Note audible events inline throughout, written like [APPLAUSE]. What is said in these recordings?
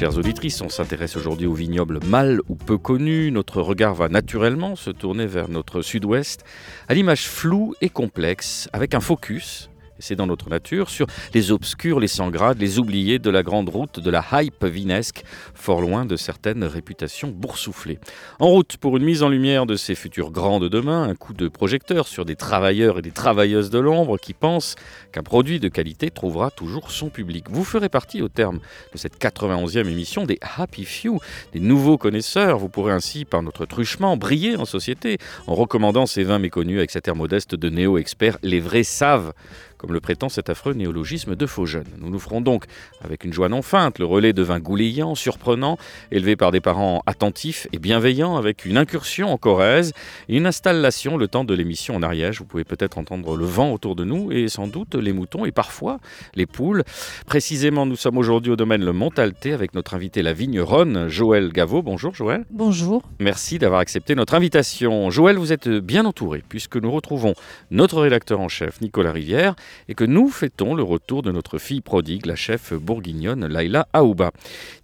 Chères auditrices, on s'intéresse aujourd'hui aux vignobles mal ou peu connus. Notre regard va naturellement se tourner vers notre sud-ouest, à l'image floue et complexe, avec un focus c'est dans notre nature, sur les obscurs, les sans grades, les oubliés de la grande route de la hype vinesque, fort loin de certaines réputations boursouflées. En route pour une mise en lumière de ces futurs grands de demain, un coup de projecteur sur des travailleurs et des travailleuses de l'ombre qui pensent qu'un produit de qualité trouvera toujours son public. Vous ferez partie au terme de cette 91e émission des Happy Few, des nouveaux connaisseurs. Vous pourrez ainsi, par notre truchement, briller en société en recommandant ces vins méconnus avec cet air modeste de néo-experts. Les vrais savent comme le prétend cet affreux néologisme de faux jeunes. Nous nous ferons donc, avec une joie non feinte, le relais de vins goulayants, surprenants, élevés par des parents attentifs et bienveillants, avec une incursion en Corrèze et une installation le temps de l'émission en Ariège. Vous pouvez peut-être entendre le vent autour de nous et sans doute les moutons et parfois les poules. Précisément, nous sommes aujourd'hui au domaine Le Montalté avec notre invité la vigneronne Joël Gaveau. Bonjour Joël. Bonjour. Merci d'avoir accepté notre invitation. Joël, vous êtes bien entouré puisque nous retrouvons notre rédacteur en chef Nicolas Rivière et que nous fêtons le retour de notre fille prodigue, la chef bourguignonne Laila Aouba.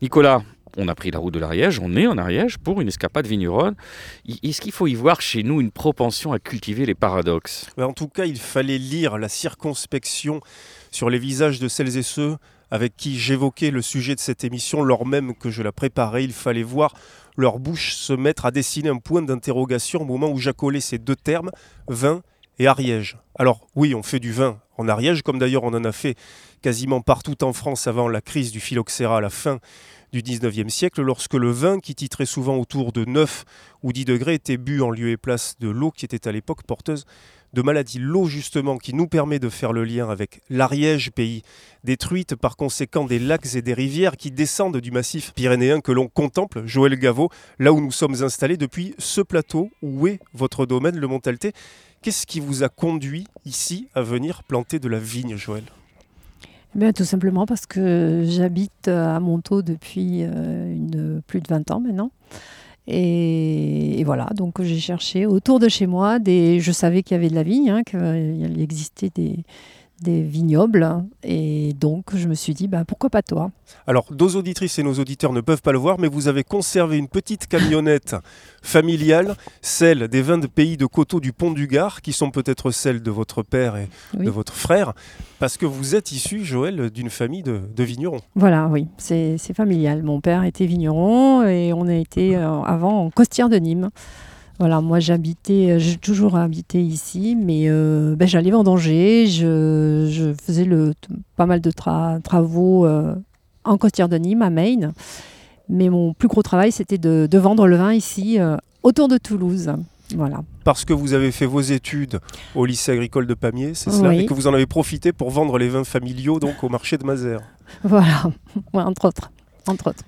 Nicolas, on a pris la route de l'Ariège, on est en Ariège pour une escapade vigneronne. Est-ce qu'il faut y voir chez nous une propension à cultiver les paradoxes? En tout cas, il fallait lire la circonspection sur les visages de celles et ceux avec qui j'évoquais le sujet de cette émission, lors même que je la préparais. Il fallait voir leur bouche se mettre à dessiner un point d'interrogation au moment où j'accolais ces deux termes, vin et Ariège. Alors oui, on fait du vin en Ariège, comme d'ailleurs on en a fait quasiment partout en France avant la crise du phylloxéra à la fin du 19e siècle, lorsque le vin, qui titrait souvent autour de 9 ou 10 degrés, était bu en lieu et place de l'eau qui était à l'époque porteuse de maladies. L'eau, justement, qui nous permet de faire le lien avec l'Ariège, pays détruite par conséquent des lacs et des rivières qui descendent du massif pyrénéen que l'on contemple, Joël Gaveau, là où nous sommes installés depuis ce plateau où est votre domaine, le Montaltais. Qu'est-ce qui vous a conduit ici à venir planter de la vigne, Joël? Eh tout simplement parce que j'habite à Montaut depuis euh, plus de 20 ans maintenant. Et, voilà, donc j'ai cherché autour de chez moi, des, je savais qu'il y avait de la vigne, hein, qu'il existait des, des vignobles. Et donc, je me suis dit, bah, pourquoi pas toi? Alors, nos auditrices et nos auditeurs ne peuvent pas le voir, mais vous avez conservé une petite camionnette familiale, celle des vins de pays de Coteau du Pont du Gard, qui sont peut-être celles de votre père et de votre frère, parce que vous êtes issu, Joël, d'une famille de, vignerons. Voilà, oui, c'est familial. Mon père était vigneron et on a été euh, avant en costière de Nîmes. Voilà, moi j'habitais, euh, j'ai toujours habité ici, mais euh, ben, j'allais vendanger, je, je faisais le, pas mal de travaux euh, en Costière de Nîmes, à Maine. Mais mon plus gros travail, c'était de, vendre le vin ici, autour de Toulouse. Voilà. Parce que vous avez fait vos études au lycée agricole de Pamiers, c'est cela Et que vous en avez profité pour vendre les vins familiaux donc au marché de Mazères. [LAUGHS] Voilà, entre autres. Entre autres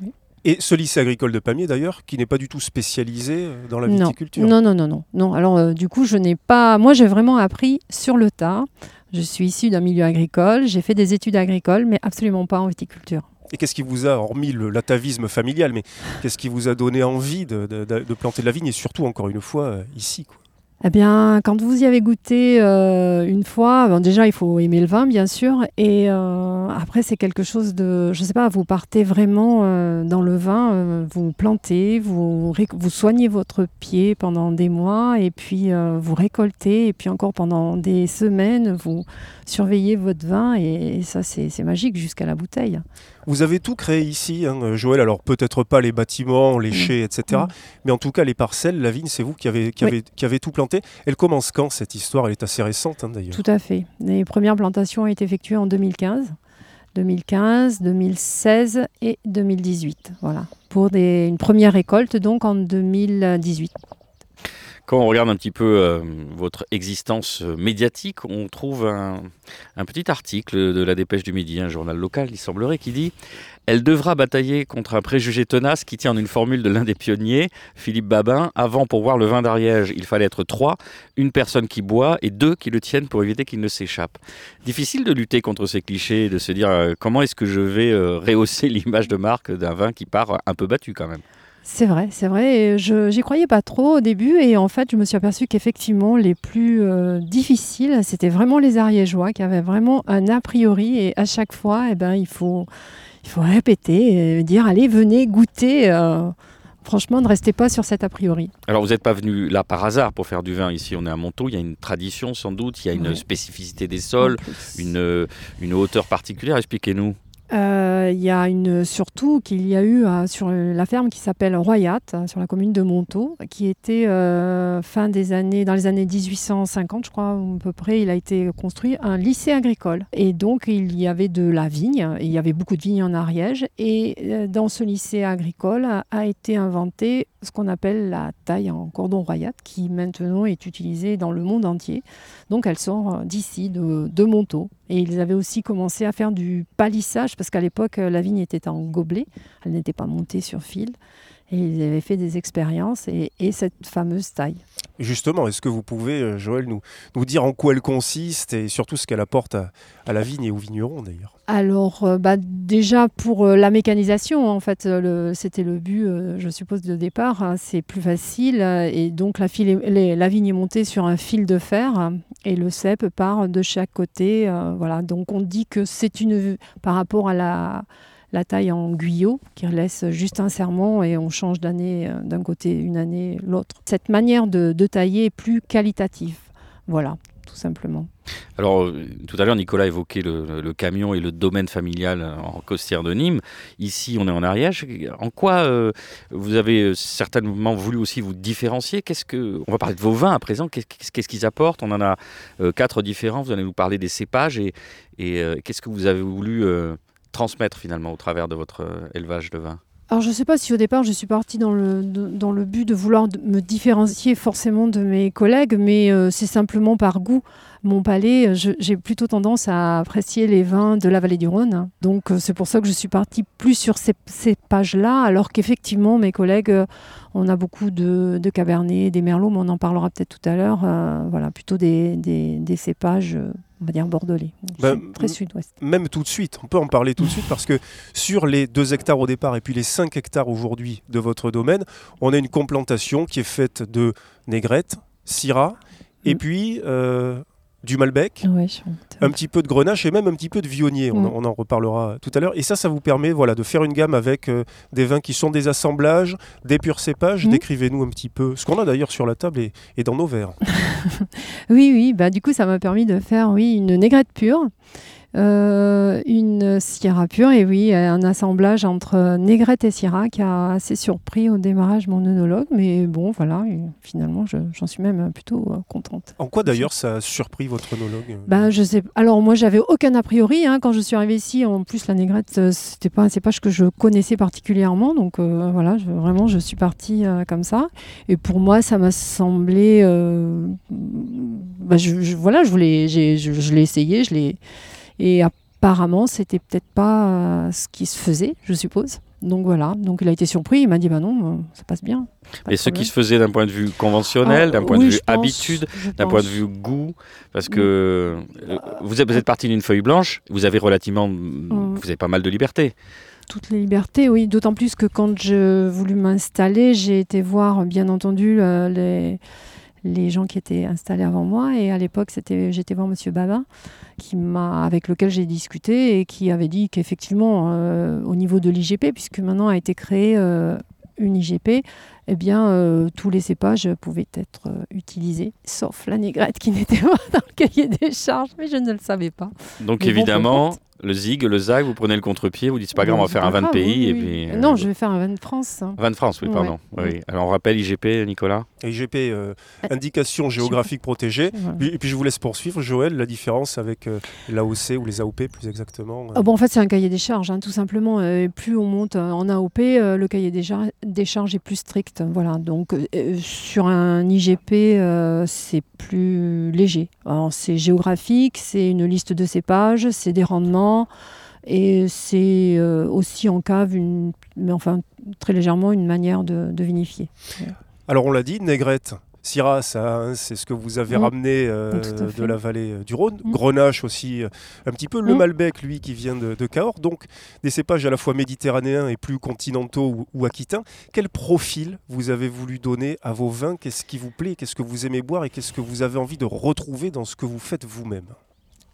et ce lycée agricole de Pamiers d'ailleurs, qui n'est pas du tout spécialisé euh, dans la viticulture. Non, non, non, non. non. Alors euh, du coup, je n'ai pas. Moi, j'ai vraiment appris sur le tas. Je suis issue d'un milieu agricole. J'ai fait des études agricoles, mais absolument pas en viticulture. Et qu'est-ce qui vous a, hormis l'atavisme familial, mais qu'est-ce qui vous a donné envie de, de, planter de la vigne et surtout, encore une fois, euh, ici quoi? Eh bien, quand vous y avez goûté euh, une fois, déjà il faut aimer le vin bien sûr, et euh, après c'est quelque chose de, je sais pas, vous partez vraiment euh, dans le vin, vous plantez, vous soignez votre pied pendant des mois, et puis vous récoltez, et puis encore pendant des semaines, vous surveillez votre vin, et, ça c'est magique jusqu'à la bouteille. Vous avez tout créé ici, hein, Joël. Alors peut-être pas les bâtiments, les chais, etc. Mais en tout cas, les parcelles, la vigne, c'est vous qui avez, qui, avez, qui avez tout planté. Elle commence quand cette histoire? Elle est assez récente hein, d'ailleurs. Tout à fait. Les premières plantations ont été effectuées en 2015. 2015, 2016 et 2018. Voilà. Pour des, une première récolte donc en 2018. Quand on regarde un petit peu euh, votre existence euh, médiatique, on trouve un, petit article de la Dépêche du Midi, un journal local, il semblerait, qui dit Elle devra batailler contre un préjugé tenace qui tient en une formule de l'un des pionniers, Philippe Babin. Avant, pour voir le vin d'Ariège, il fallait être trois, une personne qui boit et deux qui le tiennent pour éviter qu'il ne s'échappe. Difficile de lutter contre ces clichés, de se dire euh, comment est-ce que je vais rehausser [LAUGHS] l'image de marque d'un vin qui part un peu battu quand même? C'est vrai, c'est vrai. Je j'y croyais pas trop au début et en fait, je me suis aperçue qu'effectivement, les plus euh, difficiles, c'était vraiment les Ariégeois qui avaient vraiment un a priori et à chaque fois, eh ben, il faut il faut répéter, et dire allez, venez goûter. Euh, franchement, ne restez pas sur cet a priori. Alors, vous n'êtes pas venu là par hasard pour faire du vin. Ici, on est à Montaut. Il y a une tradition sans doute. Il y a une spécificité des sols, une, une hauteur particulière. Expliquez-nous. Euh, il y a une, surtout qu'il y a eu euh, sur la ferme qui s'appelle Royat, euh, sur la commune de Montaut, qui était fin des années, dans les années 1850, je crois, à peu près, il a été construit un lycée agricole. Et donc, il y avait de la vigne, il y avait beaucoup de vignes en Ariège. Et dans ce lycée agricole a été inventé ce qu'on appelle la taille en cordon Royat, qui maintenant est utilisée dans le monde entier. Donc, elle sort d'ici, de, de Montaut. Et ils avaient aussi commencé à faire du palissage, parce qu'à l'époque, la vigne était en gobelet, elle n'était pas montée sur fil. Et ils avaient fait des expériences et, cette fameuse taille. Justement, est-ce que vous pouvez, euh, Joël, nous, nous dire en quoi elle consiste et surtout ce qu'elle apporte à, la vigne et aux vignerons d'ailleurs? Alors, euh, bah, déjà pour euh, la mécanisation, en fait, c'était le but, je suppose, de départ. Hein, c'est plus facile et donc la, la, vigne est montée sur un fil de fer et le cep part de chaque côté. voilà, donc on dit que c'est une, par rapport à la la taille en guyot qui laisse juste un serment et on change d'année euh, d'un côté une année l'autre. Cette manière de, tailler est plus qualitative. Voilà, tout simplement. Alors, euh, tout à l'heure, Nicolas évoquait le, camion et le domaine familial en Costière de Nîmes. Ici, on est en Ariège. En quoi euh, vous avez certainement voulu aussi vous différencier? Qu'est-ce que On va parler de vos vins à présent. Qu'est-ce qu'ils apportent? On en a quatre différents. Vous allez nous parler des cépages et qu'est-ce que vous avez voulu transmettre finalement au travers de votre euh, élevage de vin alors je ne sais pas si au départ je suis partie dans le, dans le but de vouloir me différencier forcément de mes collègues, mais euh, c'est simplement par goût. Mon palais, j'ai plutôt tendance à apprécier les vins de la vallée du Rhône. Donc euh, c'est pour ça que je suis partie plus sur ces, ces pages-là, alors qu'effectivement mes collègues, on a beaucoup de, de Cabernet, des Merlots, mais on en parlera peut-être tout à l'heure. voilà, plutôt des, des cépages on va dire bordelais, bah, très sud-ouest. Même tout de suite, on peut en parler tout de suite parce que sur les 2 hectares au départ et puis les 5 hectares aujourd'hui de votre domaine, on a une complantation qui est faite de négrette, syrah, et mm. puis euh, du Malbec, un petit peu de Grenache et même un petit peu de Vionnier. On, mm. en reparlera tout à l'heure. Et ça, ça vous permet voilà, de faire une gamme avec euh, des vins qui sont des assemblages, des purs cépages. Mm. Décrivez-nous un petit peu ce qu'on a d'ailleurs sur la table et, et dans nos verres. [LAUGHS] oui, oui. Bah, du coup, ça m'a permis de faire oui, une négrette pure. Euh, une Syrah pure, et oui, un assemblage entre Négrette et Syrah qui a assez surpris au démarrage mon œnologue, mais bon, voilà, finalement, j'en suis même plutôt euh, contente. En quoi d'ailleurs ça a surpris votre œnologue ben, je sais, Alors, moi, j'avais aucun a priori hein, quand je suis arrivée ici. En plus, la Négrette, euh, c'était pas un cépage que je connaissais particulièrement, donc voilà, je, vraiment, je suis partie comme ça. Et pour moi, ça m'a semblé. Ben, je, voilà, je, voulais, je l'ai essayé, je l'ai. Et apparemment, c'était peut-être pas euh, ce qui se faisait, je suppose. Donc voilà, donc il a été surpris, il m'a dit bah non, euh, ça passe bien. Et ce qui se faisait d'un point de vue conventionnel, d'un point de vue habitude, d'un point de vue goût, parce que euh, vous êtes, parti d'une feuille blanche, vous avez relativement, vous avez pas mal de liberté. Toutes les libertés, oui. D'autant plus que quand je voulu m'installer, j'ai été voir, bien entendu, les, les gens qui étaient installés avant moi. Et à l'époque, c'était, j'étais voir Monsieur Babin, qui m'a, avec lequel j'ai discuté et qui avait dit qu'effectivement, euh, au niveau de l'IGP, puisque maintenant a été créée euh, une IGP, eh bien, euh, tous les cépages pouvaient être utilisés, sauf la négrette qui [LAUGHS] n'était pas dans le cahier des charges, mais je ne le savais pas. Donc évidemment, Le zig, le zag, vous prenez le contre-pied, vous dites c'est pas grave, on va faire un vin de pays. et puis, non, je vais faire un vin de France. Vin de France, oui, pardon. Oui. Alors on rappelle IGP, Nicolas? IGP, indication géographique protégée. Et puis je vous laisse poursuivre, Joël, la différence avec l'AOC ou les AOP plus exactement. Ah bon, en fait, c'est un cahier des charges, hein, tout simplement. plus on monte en AOP, le cahier des, des, charges est plus strict. Voilà. Donc sur un IGP, c'est plus léger. C'est géographique, c'est une liste de cépages, c'est des rendements. Et c'est euh, aussi en cave, une, mais enfin très légèrement, une manière de, vinifier. Alors on l'a dit, Négrette, Syrah, hein, c'est ce que vous avez ramené euh, de la vallée euh, du Rhône. Mm. Grenache aussi, un petit peu. Le mm. Malbec, lui, qui vient de, Cahors. Donc, des cépages à la fois méditerranéens et plus continentaux ou, ou, aquitains. Quel profil vous avez voulu donner à vos vins? Qu'est-ce qui vous plaît? Qu'est-ce que vous aimez boire? Et qu'est-ce que vous avez envie de retrouver dans ce que vous faites vous-même?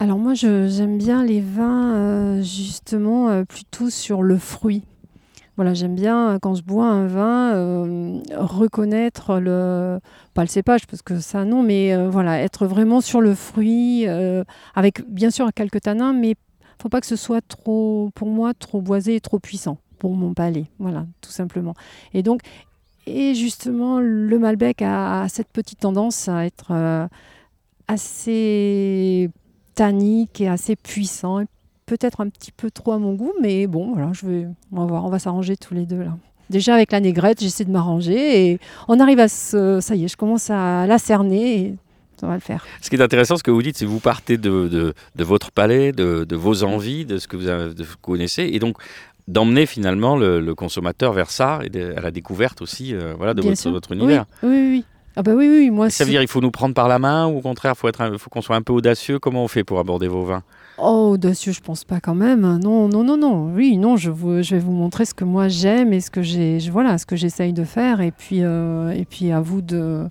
Alors moi, j'aime bien les vins euh, justement euh, plutôt sur le fruit. Voilà, j'aime bien euh, quand je bois un vin reconnaître le pas le cépage parce que ça non, mais voilà, être vraiment sur le fruit avec bien sûr quelques tanins, mais faut pas que ce soit trop pour moi trop boisé et trop puissant pour mon palais. Voilà, tout simplement. Et donc et justement le Malbec a cette petite tendance à être assez tannique et assez puissant. Peut-être un petit peu trop à mon goût, mais bon, voilà, je vais, on va voir, on va s'arranger tous les deux là. Déjà avec la négrette, j'essaie de m'arranger et on arrive à ça y est, je commence à la cerner et ça va le faire. Ce qui est intéressant, ce que vous dites, c'est que vous partez de, de, votre palais, de, de, vos envies, de ce que vous, connaissez, et donc d'emmener finalement le, consommateur vers ça et à la découverte aussi euh, voilà, de votre, votre, univers. Oui, oui, oui. Ah bah oui, oui, moi. Ça veut dire qu'il faut nous prendre par la main ou au contraire, faut être, faut qu'on soit un peu audacieux? Comment on fait pour aborder vos vins? Oh, audacieux, je pense pas quand même. Non, non, non, non. Oui, non, je, vous, je vais vous montrer ce que moi j'aime et ce que j'ai, voilà, ce que j'essaye de faire. Et puis, euh, et puis à vous de,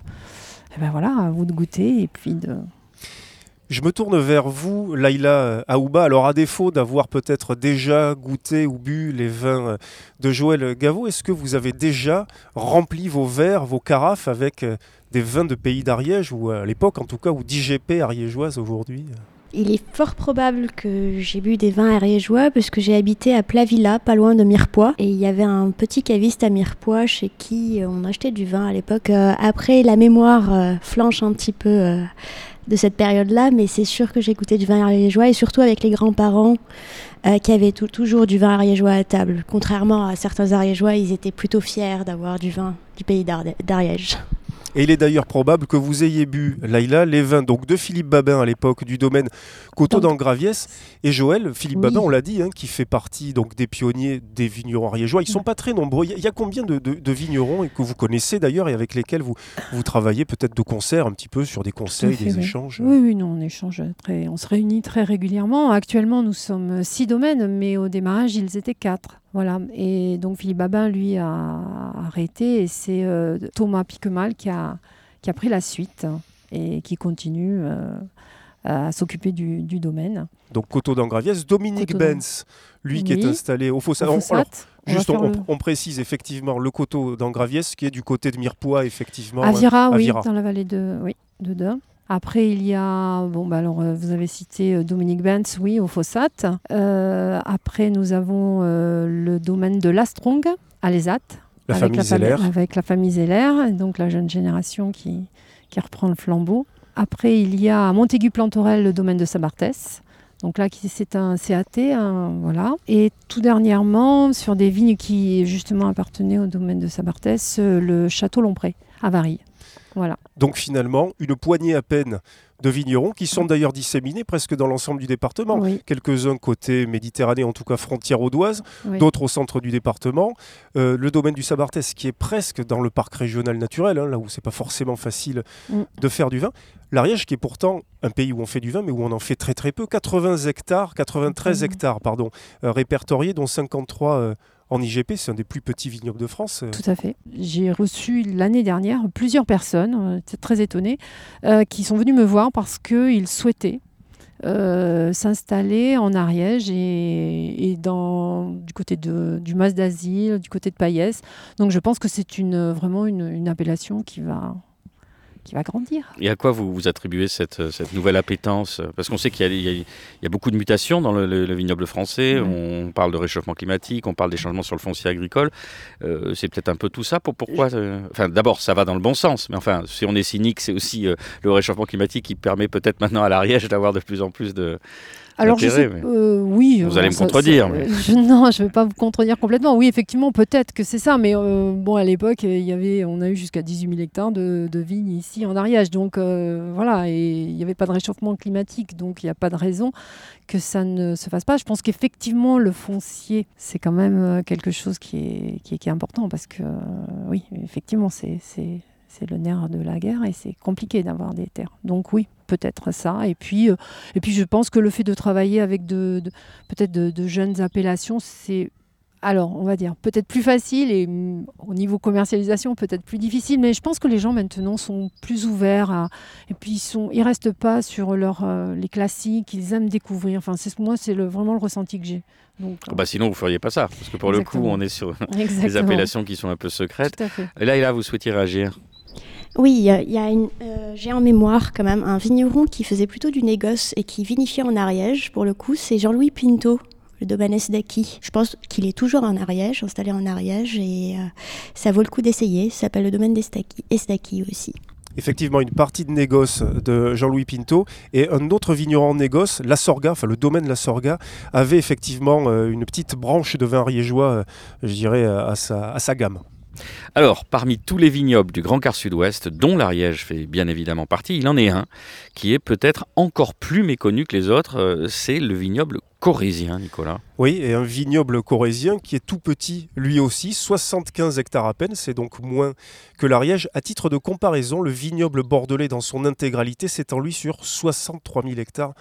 eh ben voilà, à vous de goûter et puis de. Je me tourne vers vous, Laïla Aouba. Alors, à défaut d'avoir peut-être déjà goûté ou bu les vins euh, de Joël Gaveau, est-ce que vous avez déjà rempli vos verres, vos carafes avec euh, des vins de pays d'Ariège, ou à l'époque en tout cas, ou d'IGP ariégeoise aujourd'hui il est fort probable que j'ai bu des vins ariégeois parce que j'ai habité à Plavilla, pas loin de Mirepoix. Et il y avait un petit caviste à Mirepoix chez qui on achetait du vin à l'époque. Euh, après, la mémoire flanche un petit peu de cette période-là, mais c'est sûr que goûté du vin ariégeois et surtout avec les grands-parents euh, qui avaient toujours du vin ariégeois à table. Contrairement à certains ariégeois, ils étaient plutôt fiers d'avoir du vin du pays d'Ariège. Et il est d'ailleurs probable que vous ayez bu, Laïla, les vins donc, de Philippe Babin à l'époque du domaine Coteau d'Angraviès. Et Joël, Philippe Babin, on l'a dit, hein, qui fait partie donc, des pionniers des vignerons ariégeois. Ils ne sont pas très nombreux. Il y, a combien de, vignerons et que vous connaissez d'ailleurs et avec lesquels vous, vous travaillez peut-être de concert un petit peu sur des conseils, des échanges? Oui, oui, non, on échange très, on se réunit très régulièrement. Actuellement, nous sommes six domaines, mais au démarrage, ils étaient quatre. Voilà. Et donc Philippe Babin, lui, a arrêté et c'est euh, Thomas Piquemal qui a, qui a pris la suite et qui continue euh, à s'occuper du, domaine. Donc Coteau d'Angraviès, Dominique Benz, lui qui est installé au Fossat. juste, on, précise effectivement le Coteau d'Angraviès qui est du côté de Mirepoix, effectivement. À Vira, oui, dans la vallée de, oui, de Dain. Après, il y a, bon, bah alors, euh, vous avez cité euh, Dominique Benz, oui, au Fossat. Euh, après, nous avons le domaine de l'Astrong, à l'ESAT. La avec, la avec la famille Zeller, donc la jeune génération qui, qui reprend le flambeau. Après, il y a à Montaigu-Plantorel le domaine de Sabartès. Donc là, c'est un CAT, voilà. Et tout dernièrement, sur des vignes qui justement appartenaient au domaine de Sabartès, le château Lompré, à Varilles. Donc finalement, une poignée à peine de vignerons qui sont d'ailleurs disséminés presque dans l'ensemble du département. Quelques-uns côté Méditerranée, en tout cas frontière audoise, d'autres au centre du département. Euh, le domaine du Sabartès qui est presque dans le parc régional naturel, hein, là où c'est pas forcément facile mm. de faire du vin. L'Ariège qui est pourtant un pays où on fait du vin mais où on en fait très très peu. 80 hectares, 93 hectares pardon, euh, répertoriés dont 53 en IGP, c'est un des plus petits vignobles de France. Euh. Tout à fait. J'ai reçu l'année dernière plusieurs personnes, euh, très étonnées, euh, qui sont venues me voir parce qu'ils souhaitaient s'installer en Ariège et, dans, du côté de, du Mas d'Asile, du côté de Payès. Donc je pense que c'est vraiment une, appellation qui va, qui va grandir. Et à quoi vous, vous attribuez cette, cette nouvelle appétence? Parce qu'on sait qu'il y, y, y, a beaucoup de mutations dans le, le, le vignoble français. Mmh. On parle de réchauffement climatique, on parle des changements sur le foncier agricole. Euh, c'est peut-être un peu tout ça. Pour, pourquoi euh, Enfin, d'abord, ça va dans le bon sens. Mais enfin, si on est cynique, c'est aussi euh, le réchauffement climatique qui permet peut-être maintenant à l'Ariège d'avoir de plus en plus de, alors, je sais, euh, oui. Vous allez me contredire. Mais... [LAUGHS] Je, non, je ne vais pas vous contredire complètement. Oui, effectivement, peut-être que c'est ça. Mais euh, bon, à l'époque, il y avait, on a eu jusqu'à 18 000 hectares de, de vignes ici en Ariège. Donc, euh, voilà. Et il n'y avait pas de réchauffement climatique. Donc, il n'y a pas de raison que ça ne se fasse pas. Je pense qu'effectivement, le foncier, c'est quand même quelque chose qui est, qui est, qui est important. Parce que, oui, effectivement, c'est c'est le nerf de la guerre et c'est compliqué d'avoir des terres. Donc oui, peut-être ça. Et puis, euh, et puis je pense que le fait de travailler avec de, de peut-être de, de, jeunes appellations, c'est alors on va dire peut-être plus facile et mm, au niveau commercialisation peut-être plus difficile. Mais je pense que les gens maintenant sont plus ouverts à, et puis ils sont ils restent pas sur leur euh, les classiques. Ils aiment découvrir. Enfin c'est moi c'est le, vraiment le ressenti que j'ai. Donc, oh bah sinon, vous ne feriez pas ça, parce que pour Exactement. le coup, on est sur [LAUGHS] des appellations qui sont un peu secrètes. Et là, et là, vous souhaitiez réagir? Oui, euh, j'ai en mémoire quand même un vigneron qui faisait plutôt du négoce et qui vinifiait en Ariège. Pour le coup, c'est Jean-Louis Pinto, le domaine Esdaki. Je pense qu'il est toujours en Ariège, installé en Ariège, et euh, ça vaut le coup d'essayer. Ça s'appelle le domaine d'Esdaki aussi. Effectivement, une partie de négoce de Jean-Louis Pinto et un autre vigneron négoce, La Sorga, enfin le domaine La Sorga, avait effectivement euh, une petite branche de vin ariégeois, euh, je dirais, à sa gamme. Alors, parmi tous les vignobles du Grand Quart Sud-Ouest, dont l'Ariège fait bien évidemment partie, il en est un qui est peut-être encore plus méconnu que les autres, euh, c'est le vignoble corésien, Nicolas. Oui, et un vignoble corésien qui est tout petit lui aussi, 75 hectares à peine, c'est donc moins que l'Ariège. À titre de comparaison, le vignoble bordelais dans son intégralité s'étend lui sur 63 000 hectares.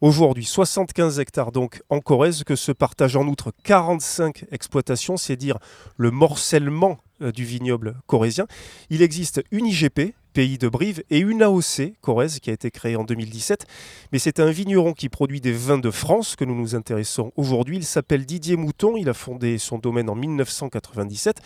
Aujourd'hui, 75 hectares donc en Corrèze que se partagent en outre 45 exploitations, c'est dire le morcellement du vignoble corrézien. Il existe une IGP, pays de Brive, et une AOC, Corrèze, qui a été créée en 2017. Mais c'est un vigneron qui produit des vins de France que nous nous intéressons aujourd'hui. Il s'appelle Didier Mouton, il a fondé son domaine en 1997.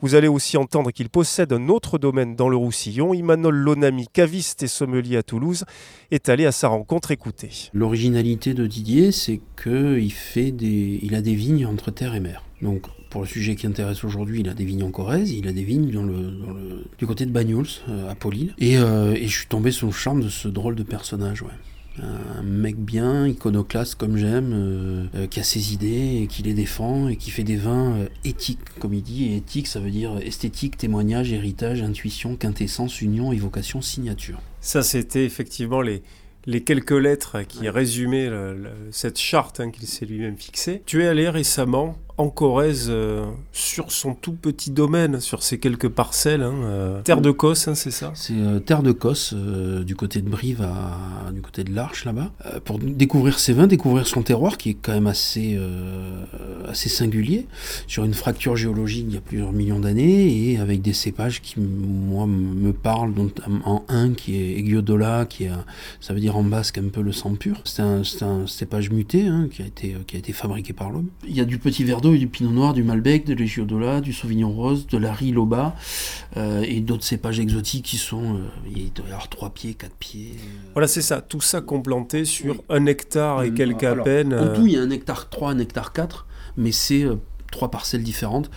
Vous allez aussi entendre qu'il possède un autre domaine dans le Roussillon. Imanol Lonami, caviste et sommelier à Toulouse, est allé à sa rencontre écouter. L'originalité de Didier, c'est qu'il des... a des vignes entre terre et mer. Donc pour le sujet qui intéresse aujourd'hui, il a des vignes en Corrèze, il a des vignes dans le, du côté de Bagnols, euh, à Et, euh, et, je suis tombé sous le charme de ce drôle de personnage, ouais. Un mec bien, iconoclaste comme j'aime, euh, euh, qui a ses idées et qui les défend et qui fait des vins euh, éthiques, comme il dit. Et éthique, ça veut dire esthétique, témoignage, héritage, intuition, quintessence, union, évocation, signature. Ça, c'était effectivement les, les quelques lettres qui ouais. résumaient le, le, cette charte hein, qu'il s'est lui-même fixée. Tu es allé récemment en Corrèze euh, sur son tout petit domaine, sur ses quelques parcelles. Hein, euh, terre de Cosse, hein, c'est ça? C'est euh, terre de Cosse, du côté de Brive, du côté de l'Arche là-bas, pour découvrir ses vins, découvrir son terroir qui est quand même assez, assez singulier, sur une fracture géologique il y a plusieurs millions d'années et avec des cépages qui, moi, me parlent, dont en un qui est Aiguiodola, qui est, ça veut dire en basque un peu le sang pur. C'est un, un, cépage muté hein, qui, a été, qui a été fabriqué par l'homme. Il y a du petit verre d'eau, du pinot noir, du malbec, de l'égiodola, du sauvignon rose, de la riloba euh, et d'autres cépages exotiques qui sont, euh, il doit y avoir 3 pieds, 4 pieds. Euh... Voilà, c'est ça, tout ça complanté sur oui. un hectare et quelques alors, à peine. En tout, il y a un hectare 3, un hectare 4, mais c'est euh, trois parcelles différentes.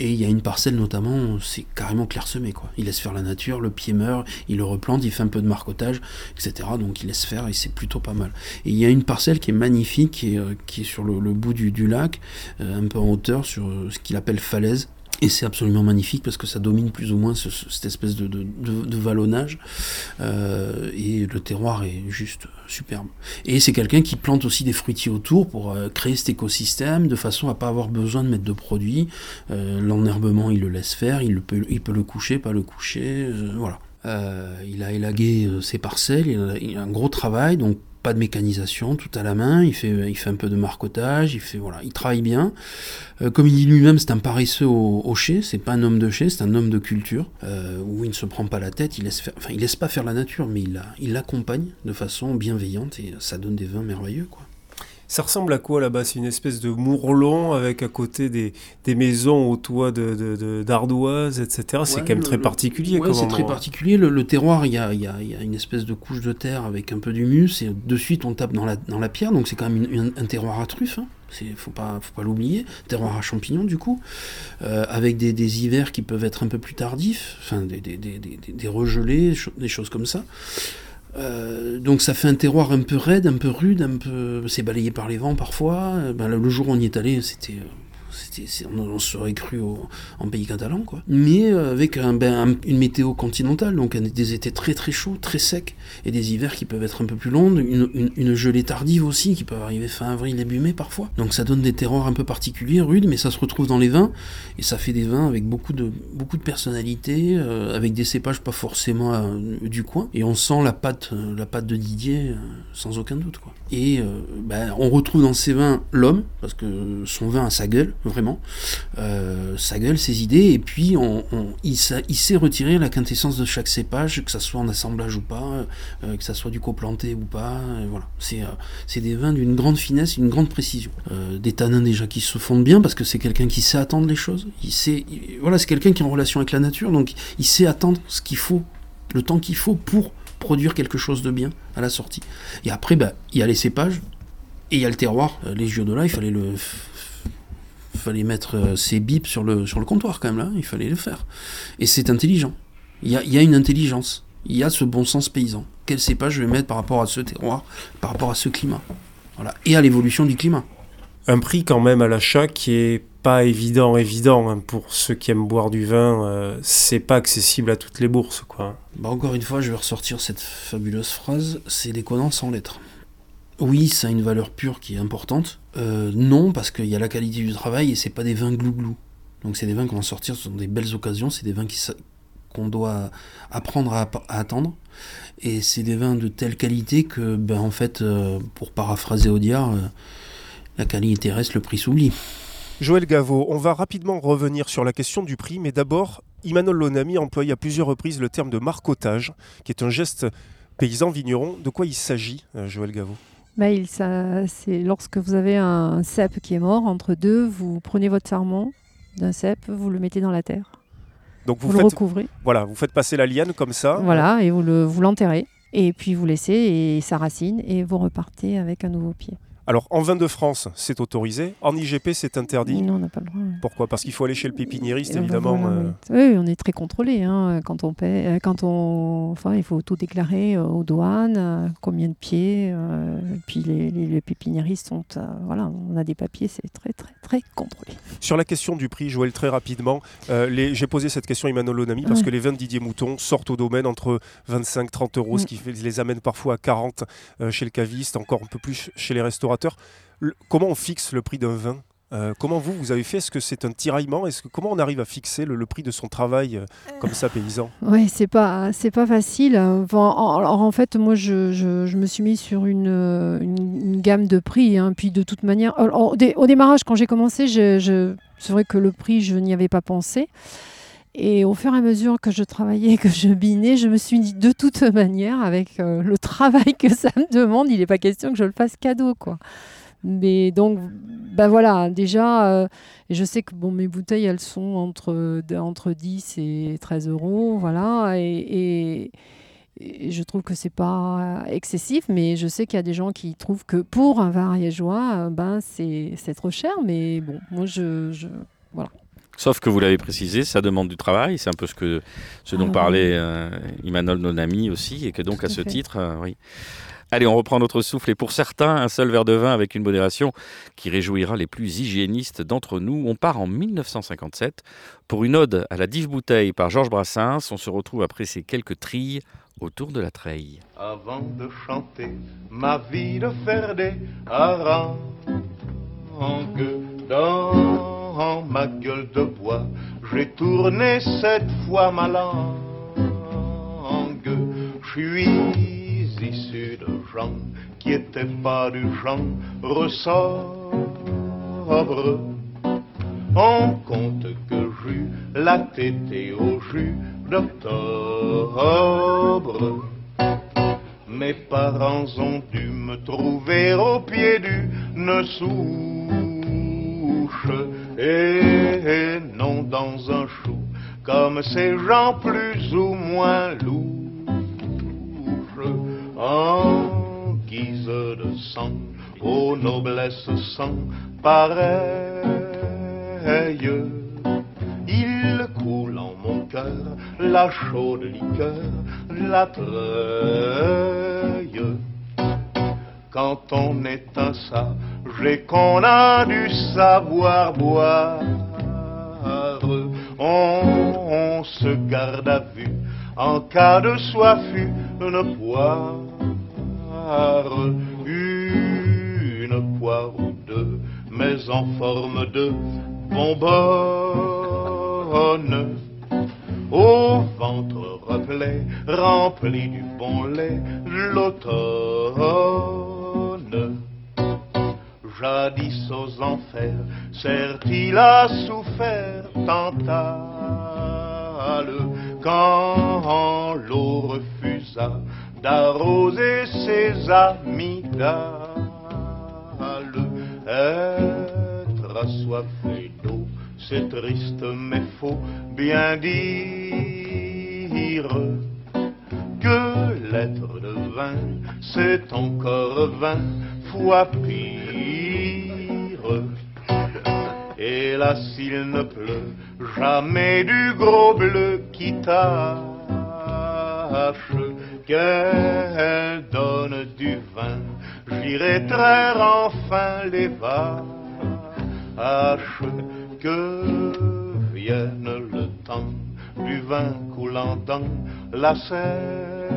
Et il y a une parcelle notamment, c'est carrément clairsemé quoi. Il laisse faire la nature, le pied meurt, il le replante, il fait un peu de marcotage, etc. Donc il laisse faire et c'est plutôt pas mal. Et il y a une parcelle qui est magnifique, qui est, euh, qui est sur le, bout du, du lac, euh, un peu en hauteur, sur euh, ce qu'il appelle falaise. Et c'est absolument magnifique parce que ça domine plus ou moins ce, cette espèce de, de, de, de vallonnage. Euh, et le terroir est juste superbe. Et c'est quelqu'un qui plante aussi des fruitiers autour pour euh, créer cet écosystème de façon à pas avoir besoin de mettre de produits. Euh, L'enherbement, il le laisse faire, il, le peut, il peut le coucher, pas le coucher. euh, voilà. il a élagué ses parcelles, il a, il a un gros travail, donc de mécanisation, tout à la main, il fait, un peu de marcotage, il fait voilà, il travaille bien. Euh, comme il dit lui-même, c'est un paresseux au, au c'est pas un homme de chai, c'est un homme de culture, euh, où il ne se prend pas la tête, il laisse faire, enfin il laisse pas faire la nature, mais il l'accompagne de façon bienveillante et ça donne des vins merveilleux quoi. Ça ressemble à quoi là-bas? C'est une espèce de mourlon avec à côté des, des maisons au toit d'ardoises, de, de, etc. C'est quand même très particulier. C'est très particulier. Le, terroir, il y a, y, a, y a, une espèce de couche de terre avec un peu d'humus et de suite on tape dans la, dans la pierre. Donc c'est quand même un terroir à truffes. Hein. Il faut pas, faut pas l'oublier. Terroir à champignons du coup, euh, avec des, des, hivers qui peuvent être un peu plus tardifs, enfin des, des, des regelés, des choses comme ça. Euh, donc ça fait un terroir un peu raide, un peu rude, un peu c'est balayé par les vents parfois. Euh, ben, le jour où on y est allé, c'était on, serait cru en pays catalan, quoi. Mais euh, avec ben, une météo continentale, donc des étés très très chauds, très secs, et des hivers qui peuvent être un peu plus longs, une, gelée tardive aussi, qui peut arriver fin avril, début mai parfois. Donc ça donne des terroirs un peu particuliers, rudes, mais ça se retrouve dans les vins, et ça fait des vins avec beaucoup de, beaucoup de personnalité, euh, avec des cépages pas forcément euh, du coin, et on sent la pâte, la pâte de Didier sans aucun doute, quoi. Et ben, on retrouve dans ces vins l'homme, parce que son vin a sa gueule, vraiment, euh, sa gueule, ses idées, et puis il, sait retirer la quintessence de chaque cépage, que ça soit en assemblage ou pas, euh, que ça soit du coplanté ou pas. voilà, c'est des vins d'une grande finesse, une grande précision. Euh, des tanins déjà qui se fondent bien parce que c'est quelqu'un qui sait attendre les choses. Il sait, voilà, c'est quelqu'un qui est en relation avec la nature, donc il sait attendre ce qu'il faut, le temps qu'il faut pour produire quelque chose de bien à la sortie. Et après, bah, il y a les cépages, et il y a le terroir, les de là, il fallait le fallait mettre euh, ses bips sur le, sur le comptoir quand même, là, il fallait le faire. Et c'est intelligent. Il y a, y a, une intelligence, il y a ce bon sens paysan. Quel cépage je vais mettre par rapport à ce terroir, par rapport à ce climat? Voilà. Et à l'évolution du climat. Un prix quand même à l'achat qui est pas évident, évident hein, pour ceux qui aiment boire du vin. Euh, c'est pas accessible à toutes les bourses, quoi. Bah encore une fois, je vais ressortir cette fabuleuse phrase c'est déconnant sans lettres. Oui, ça a une valeur pure qui est importante. Euh, non, parce qu'il y a la qualité du travail et c'est pas des vins glouglou. Donc c'est des vins qu'on va sortir, ce sont des belles occasions, c'est des vins qu'on doit apprendre à, attendre. Et c'est des vins de telle qualité que, ben, en fait, euh, pour paraphraser Audiard, la qualité reste, le prix s'oublie. Joël Gaveau, on va rapidement revenir sur la question du prix, mais d'abord, Imanol Lonami emploie à plusieurs reprises le terme de marcotage, qui est un geste paysan-vigneron. De quoi il s'agit, Joël Gaveau bah, c'est lorsque vous avez un cep qui est mort, entre deux, vous prenez votre sarment d'un cep, vous le mettez dans la terre. Donc vous, le recouvrez. Voilà, vous faites passer la liane comme ça. Voilà, et vous l'enterrez. et puis vous laissez et ça racine et vous repartez avec un nouveau pied. Alors, en vin de France, c'est autorisé. En IGP, c'est interdit. Non, on n'a pas le droit. Pourquoi? Parce qu'il faut aller chez le pépiniériste, évidemment. Euh. Oui, on est très contrôlé. Hein, quand on paie, euh, quand on, enfin, il faut tout déclarer euh, aux douanes, combien de pieds. puis les, les, pépiniéristes sont, voilà, on a des papiers, c'est très, très, très contrôlé. Sur la question du prix, Joël, très rapidement, j'ai posé cette question à Emmanuel Lonami parce que les vins de Didier Mouton sortent au domaine entre 25-30 euros, ce qui les amène parfois à 40 chez le caviste, encore un peu plus chez les restaurateurs comment on fixe le prix d'un vin? Euh, comment vous, vous avez fait? Est-ce que c'est un tiraillement? Est-ce que comment on arrive à fixer le, prix de son travail euh, comme ça, paysan? Oui, c'est pas c'est pas facile. alors en fait, moi, je, me suis mis sur une, gamme de prix. Hein, puis de toute manière, au démarrage, quand j'ai commencé, je, c'est vrai que le prix, je n'y avais pas pensé. Et au fur et à mesure que je travaillais, que je binais, je me suis dit de toute manière, avec euh, le travail que ça me demande, il n'est pas question que je le fasse cadeau, quoi. Mais donc, ben voilà, déjà, euh, je sais que bon, mes bouteilles, elles sont entre, entre 10 et 13 euros, voilà, et, je trouve que c'est pas excessif, mais je sais qu'il y a des gens qui trouvent que pour un vin ariégeois, euh, ben c'est trop cher, mais bon, moi je, je voilà. Sauf que vous l'avez précisé, ça demande du travail. C'est un peu ce, que, ce dont ah parlait euh, Imanol, non ami aussi, et que donc à, ce titre, euh, oui. Allez, on reprend notre souffle. Et pour certains, un seul verre de vin avec une modération qui réjouira les plus hygiénistes d'entre nous. On part en 1957 pour une ode à la dive bouteille par Georges Brassens. On se retrouve après ces quelques trilles autour de la treille. Avant de chanter ma vie de faire des dans ma gueule de bois, j'ai tourné cette fois ma langue. Je suis issu de gens qui étaient pas du genre ressort. On compte que j'eus la tétée au jus d'octobre. Mes parents ont dû me trouver au pied d'une souche et non dans un chou comme ces gens plus ou moins louches en guise de sang aux noblesses sans pareilles. Il coule en mon cœur la chaude liqueur, la treuille. Quand on est un sage qu'on a du savoir boire, on, se garde à vue en cas de soif une poire, une poire ou deux, mais en forme de bonbonne. Au ventre reflet, rempli du bon lait, l'automne. Jadis aux enfers, certes il a souffert Tantale, quand l'eau refusa d'arroser ses amygdales? Être assoiffé d'eau, c'est triste mais faut bien dire que l'être de vin, c'est encore vingt fois pire. Et là, s'il ne pleut jamais du gros bleu qui tâche, qu'elle donne du vin, j'irai traire enfin les vaches, que vienne le temps du vin coulant dans la Seine?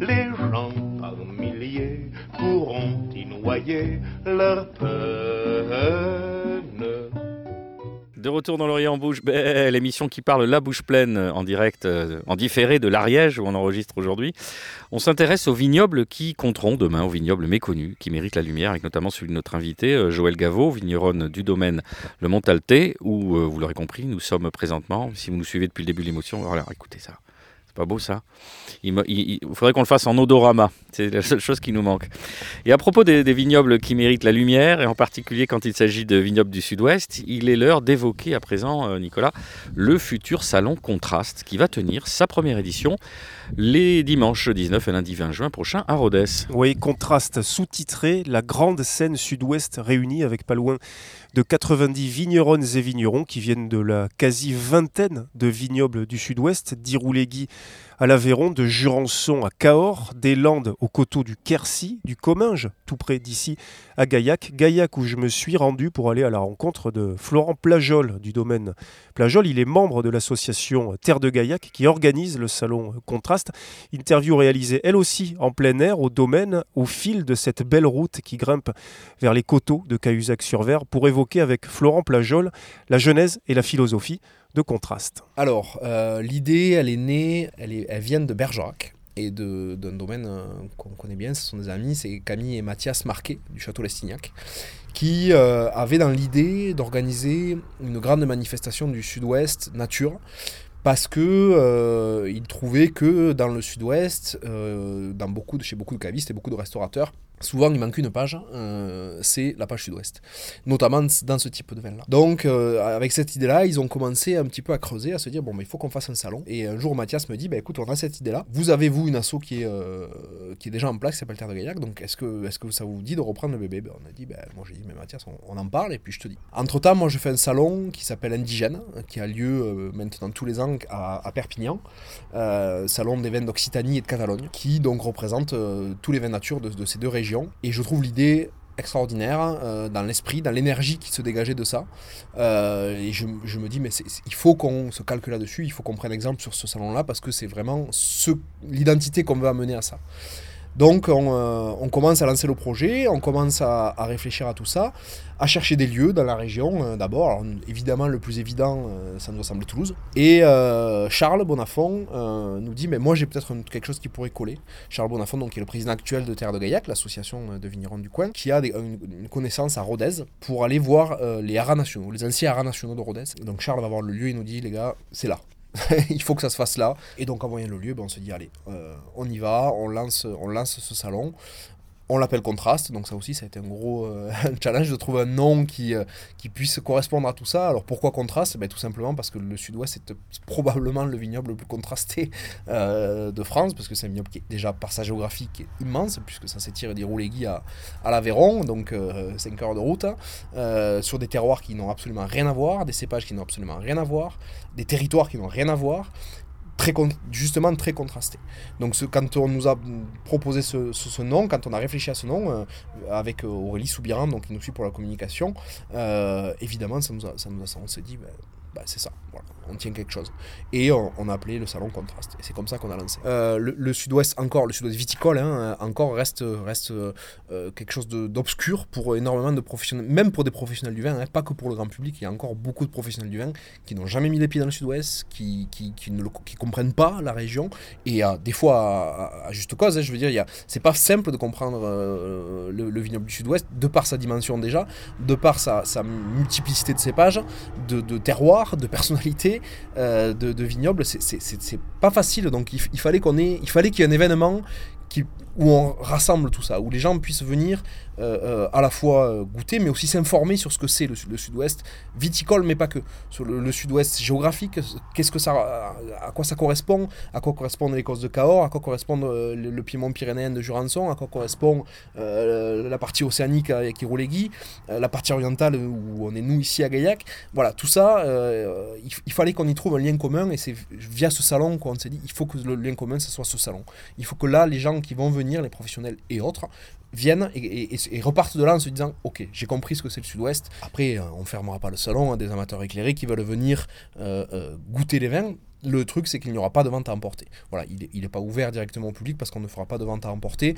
Les gens par milliers pourront y noyer leur peine. De retour dans l'Orient Bouche Bée, l'émission qui parle la bouche pleine en direct, euh, en différé de l'Ariège où on enregistre aujourd'hui. On s'intéresse aux vignobles qui compteront demain, aux vignobles méconnus, qui méritent la lumière, avec notamment celui de notre invité, euh, Joël Gaveau, vigneronne du domaine Le Montaltais, où, euh, vous l'aurez compris, nous sommes présentement, si vous nous suivez depuis le début de l'émotion, voilà, écoutez ça. C'est pas beau ça il, faudrait qu'on le fasse en odorama. C'est la seule chose qui nous manque. Et à propos des, vignobles qui méritent la lumière, et en particulier quand il s'agit de vignobles du sud-ouest, il est l'heure d'évoquer à présent, euh, Nicolas, le futur salon Contraste qui va tenir sa première édition les dimanches 19 et lundi 20 juin prochain à Rhodes. Oui, contraste sous-titré, la grande scène sud-ouest réunie avec pas loin de 90 vigneronnes et vignerons qui viennent de la quasi-vingtaine de vignobles du sud-ouest, d'Irouléguy à l'Aveyron, de Jurançon à Cahors, des Landes au coteau du Quercy, du Comminges, tout près d'ici, à Gaillac. Gaillac où je me suis rendu pour aller à la rencontre de Florent Plajol du domaine Plajol. Il est membre de l'association Terre de Gaillac qui organise le salon Contraste. Interview réalisée elle aussi en plein air au domaine au fil de cette belle route qui grimpe vers les coteaux de Cahuzac-sur-Vert pour évoquer avec Florent Plajol la genèse et la philosophie de Contraste. Alors, euh, l'idée, elle est née, elle, vient de Bergerac et d'un domaine euh, qu'on connaît bien, ce sont des amis, c'est Camille et Mathias Marquet du Château Lestignac, qui euh, avaient dans l'idée d'organiser une grande manifestation du sud-ouest nature. Parce que ils trouvaient que dans le sud-ouest, chez beaucoup de cavistes et beaucoup de restaurateurs, souvent il manque une page, euh, c'est la page sud-ouest notamment dans ce type de vin-là. Donc, euh, avec cette idée-là, ils ont commencé un petit peu à creuser, à se dire bon, mais il faut qu'on fasse un salon. Et un jour, Mathias me dit bah, écoute, on a cette idée-là. Vous avez, vous, une asso qui est, euh, qui est déjà en place, qui s'appelle Terre de Gaillac. Donc, est-ce que, est que ça vous dit de reprendre le bébé? Ben, On a dit ben, moi, j'ai dit mais Mathias, on, en parle et puis je te dis. Entre-temps, moi, je fais un salon qui s'appelle Indigène, qui a lieu maintenant tous les ans à, Perpignan. Salon des vins d'Occitanie et de Catalogne, qui donc représente tous les vins nature de ces deux régions. Et je trouve l'idée extraordinaire euh, dans l'esprit, dans l'énergie qui se dégageait de ça. Euh, et je, me dis, mais il faut qu'on se calque là-dessus, il faut qu'on prenne exemple sur ce salon-là, parce que c'est vraiment l'identité qu'on veut amener à ça. Donc on, euh, on commence à lancer le projet, on commence à, réfléchir à tout ça, à chercher des lieux dans la région euh, d'abord. Évidemment, le plus évident, euh, ça nous a semblé Toulouse. Et Charles Bonafont nous dit, mais moi j'ai peut-être quelque chose qui pourrait coller. Charles Bonafont, donc, qui est le président actuel de Terre de Gaillac, l'association de vignerons du coin, qui a une, connaissance à Rodez pour aller voir les haras nationaux, les anciens haras nationaux de Rodez. Donc Charles va voir le lieu, il nous dit, les gars, c'est là. [LAUGHS] il faut que ça se fasse là. Et donc, en voyant le lieu, ben, on se dit, allez, euh, on y va, on lance, on lance ce salon. On l'appelle Contraste, donc ça aussi, ça a été un gros euh, [LAUGHS] challenge de trouver un nom qui, euh, qui puisse correspondre à tout ça. Alors pourquoi Contraste? Ben, Tout simplement parce que le sud-ouest est probablement le vignoble le plus contrasté euh, de France, parce que c'est un vignoble qui est déjà par sa géographie qui est immense, puisque ça s'étire d'Irouléguy à, à l'Aveyron, donc 5 heures de route, hein. sur des terroirs qui n'ont absolument rien à voir, des cépages qui n'ont absolument rien à voir, des territoires qui n'ont rien à voir très justement très contrasté. Donc quand on nous a proposé ce, nom, quand on a réfléchi à ce nom, euh, avec euh, Aurélie Soubiran, donc qui nous suit pour la communication, euh, évidemment ça nous a, ça on s'est dit, ben, bah, c'est ça, on tient quelque chose. Et on, a appelé le salon Contraste. Et c'est comme ça qu'on a lancé. Euh, le, sud-ouest, encore, le sud-ouest viticole, hein, encore reste, reste euh, quelque chose d'obscur pour énormément de professionnels, même pour des professionnels du vin, hein, pas que pour le grand public. Il y a encore beaucoup de professionnels du vin qui n'ont jamais mis les pieds dans le sud-ouest, qui, qui, qui, ne qui comprennent pas la région. Et des fois, à, juste cause, hein, je veux dire, c'est pas simple de comprendre euh, le, vignoble du sud-ouest, de par sa dimension déjà, de par sa, sa multiplicité de cépages, de terroirs de personnalité euh, de, de, vignoble, c'est pas facile. Donc il, il fallait qu'on ait, il fallait qu'il y ait un événement qui, où on rassemble tout ça, où les gens puissent venir euh, euh, à la fois euh, goûter, mais aussi s'informer sur ce que c'est le, sud-ouest viticole, mais pas que. Sur le, sud-ouest géographique, qu'est-ce que ça, à, quoi ça correspond, à quoi correspondent les de Cahors, à quoi correspond le, piémont pyrénéen de Jurançon, à quoi correspond la partie océanique avec Irouléguy, la partie orientale où on est nous ici à Gaillac. Voilà, tout ça, il, fallait qu'on y trouve un lien commun, et c'est via ce salon qu'on s'est dit, il faut que le lien commun, ce soit ce salon. Il faut que là, les gens qui vont venir, les professionnels et autres, viennent et, repartent de là en se disant ok j'ai compris ce que c'est le sud-ouest. Après euh, on fermera pas le salon à des amateurs éclairés qui veulent venir euh, euh, goûter les vins. Le truc c'est qu'il n'y aura pas de vente à emporter. Voilà il n'est pas ouvert directement au public parce qu'on ne fera pas de vente à emporter.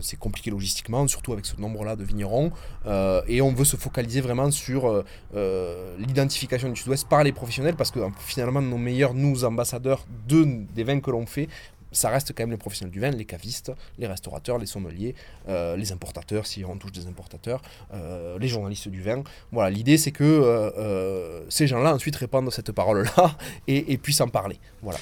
C'est compliqué logistiquement surtout avec ce nombre là de vignerons. Et on veut se focaliser vraiment sur l'identification du sud-ouest par les professionnels parce que finalement nos meilleurs nous ambassadeurs de, des vins que l'on fait ça reste quand même les professionnels du vin, les cavistes, les restaurateurs, les sommeliers, euh, les importateurs, si on touche des importateurs, euh, les journalistes du vin. Voilà, l'idée c'est que euh, ces gens-là ensuite répandent cette parole-là [LAUGHS] et, et puissent en parler. Voilà.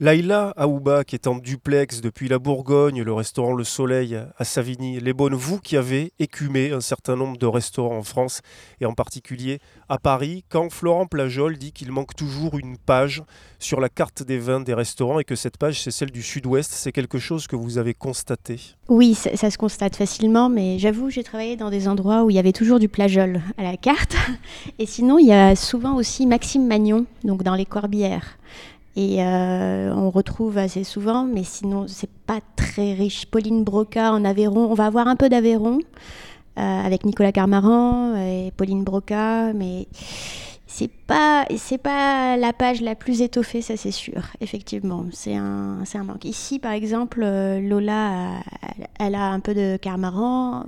Laïla Aouba, qui est en duplex depuis la Bourgogne, le restaurant Le Soleil à Savigny, les bonnes, vous qui avez écumé un certain nombre de restaurants en France et en particulier à Paris, quand Florent Plajol dit qu'il manque toujours une page sur la carte des vins des restaurants et que cette page c'est celle du sud-ouest, c'est quelque chose que vous avez constaté? Oui, ça, ça se constate facilement, mais j'avoue, j'ai travaillé dans des endroits où il y avait toujours du Plajol à la carte. [LAUGHS] Et sinon, il y a souvent aussi Maxime Magnon, donc dans les Corbières. Et euh, on retrouve assez souvent, mais sinon c'est pas très riche. Pauline Broca en Aveyron, on va avoir un peu d'Aveyron euh, avec Nicolas Carmaran et Pauline Broca, mais c'est pas c'est pas la page la plus étoffée, ça c'est sûr. Effectivement, c'est un un manque. Ici par exemple, euh, Lola, elle, a un peu de Carmaran,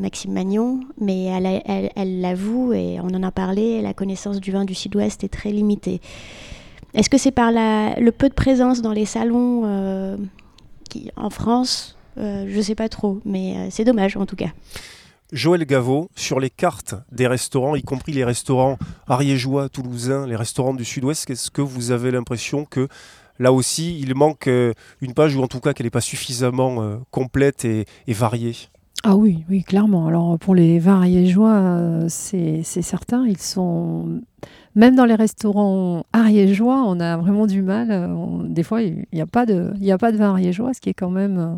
Maxime Magnon, mais elle l'avoue et on en a parlé, la connaissance du vin du Sud-Ouest est très limitée. Est-ce que c'est par le peu de présence dans les salons euh, qui, en France? Euh, Je ne sais pas trop, mais euh, c'est dommage en tout cas. Joël Gaveau, sur les cartes des restaurants, y compris les restaurants ariégeois, toulousains, les restaurants du sud-ouest, est-ce que vous avez l'impression que là aussi, il manque une page, ou en tout cas qu'elle n'est pas suffisamment complète et, variée? Ah oui, oui, clairement. Alors pour les vins ariégeois, c'est certain, ils sont même dans les restaurants ariégeois, on a vraiment du mal. Euh, des fois, il n'y a, pas de, vin ariégeois, ce qui est quand même euh,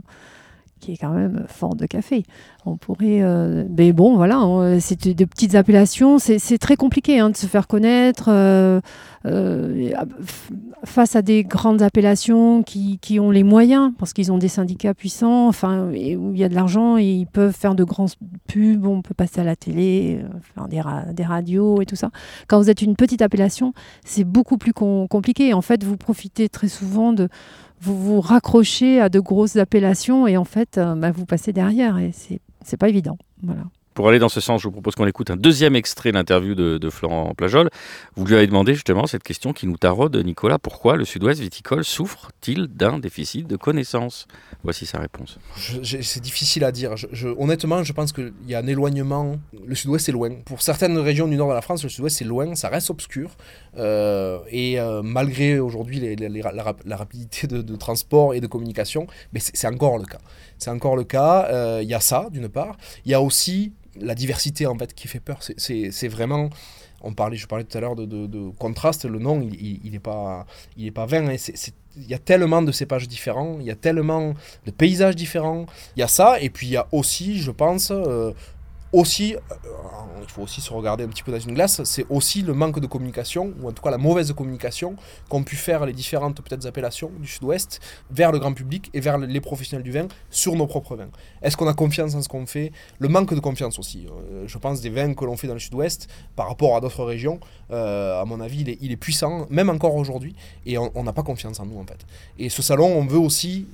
qui est quand même fort de café. On pourrait, euh, mais bon, voilà, c'est de petites appellations. C'est très compliqué hein, de se faire connaître euh, euh, face à des grandes appellations qui, ont les moyens, parce qu'ils ont des syndicats puissants, enfin, où il y a de l'argent et ils peuvent faire de grands pubs. On peut passer à la télé, faire des, radios et tout ça. Quand vous êtes une petite appellation, c'est beaucoup plus compliqué. En fait, vous profitez très souvent de vous vous raccrochez à de grosses appellations et en fait, euh, bah, vous passez derrière et c'est, pas évident. Voilà. Pour aller dans ce sens, je vous propose qu'on écoute un deuxième extrait d'interview de, de, Florent Plajol. Vous lui avez demandé justement cette question qui nous taraude, Nicolas, pourquoi le sud-ouest viticole souffre-t-il d'un déficit de connaissances? Voici sa réponse. C'est difficile à dire. Je, je, honnêtement, je pense qu'il y a un éloignement. Le sud-ouest est loin. Pour certaines régions du nord de la France, le sud-ouest c'est loin, ça reste obscur. Euh, et euh, malgré aujourd'hui la, rapidité de, transport et de communication, mais c'est encore le cas. C'est encore le cas. Il euh, y a ça, d'une part. Il y a aussi la diversité en fait qui fait peur. C'est vraiment. On parlait, je parlais tout à l'heure de, de, contraste. Le nom, il n'est pas, pas vain. Hein. Il y a tellement de cépages différents, il y a tellement de paysages différents. Il y a ça, et puis il y a aussi, je pense, aussi, euh, il faut aussi se regarder un petit peu dans une glace, c'est aussi le manque de communication, ou en tout cas la mauvaise communication qu'ont pu faire les différentes peut-être appellations du sud-ouest vers le grand public et vers les professionnels du vin sur nos propres vins. Est-ce qu'on a confiance en ce qu'on fait? Le manque de confiance aussi. Euh, je pense des vins que l'on fait dans le sud-ouest par rapport à d'autres régions, euh, à mon avis, il est, il est, puissant, même encore aujourd'hui, et on n'a pas confiance en nous en fait. Et ce salon, on veut aussi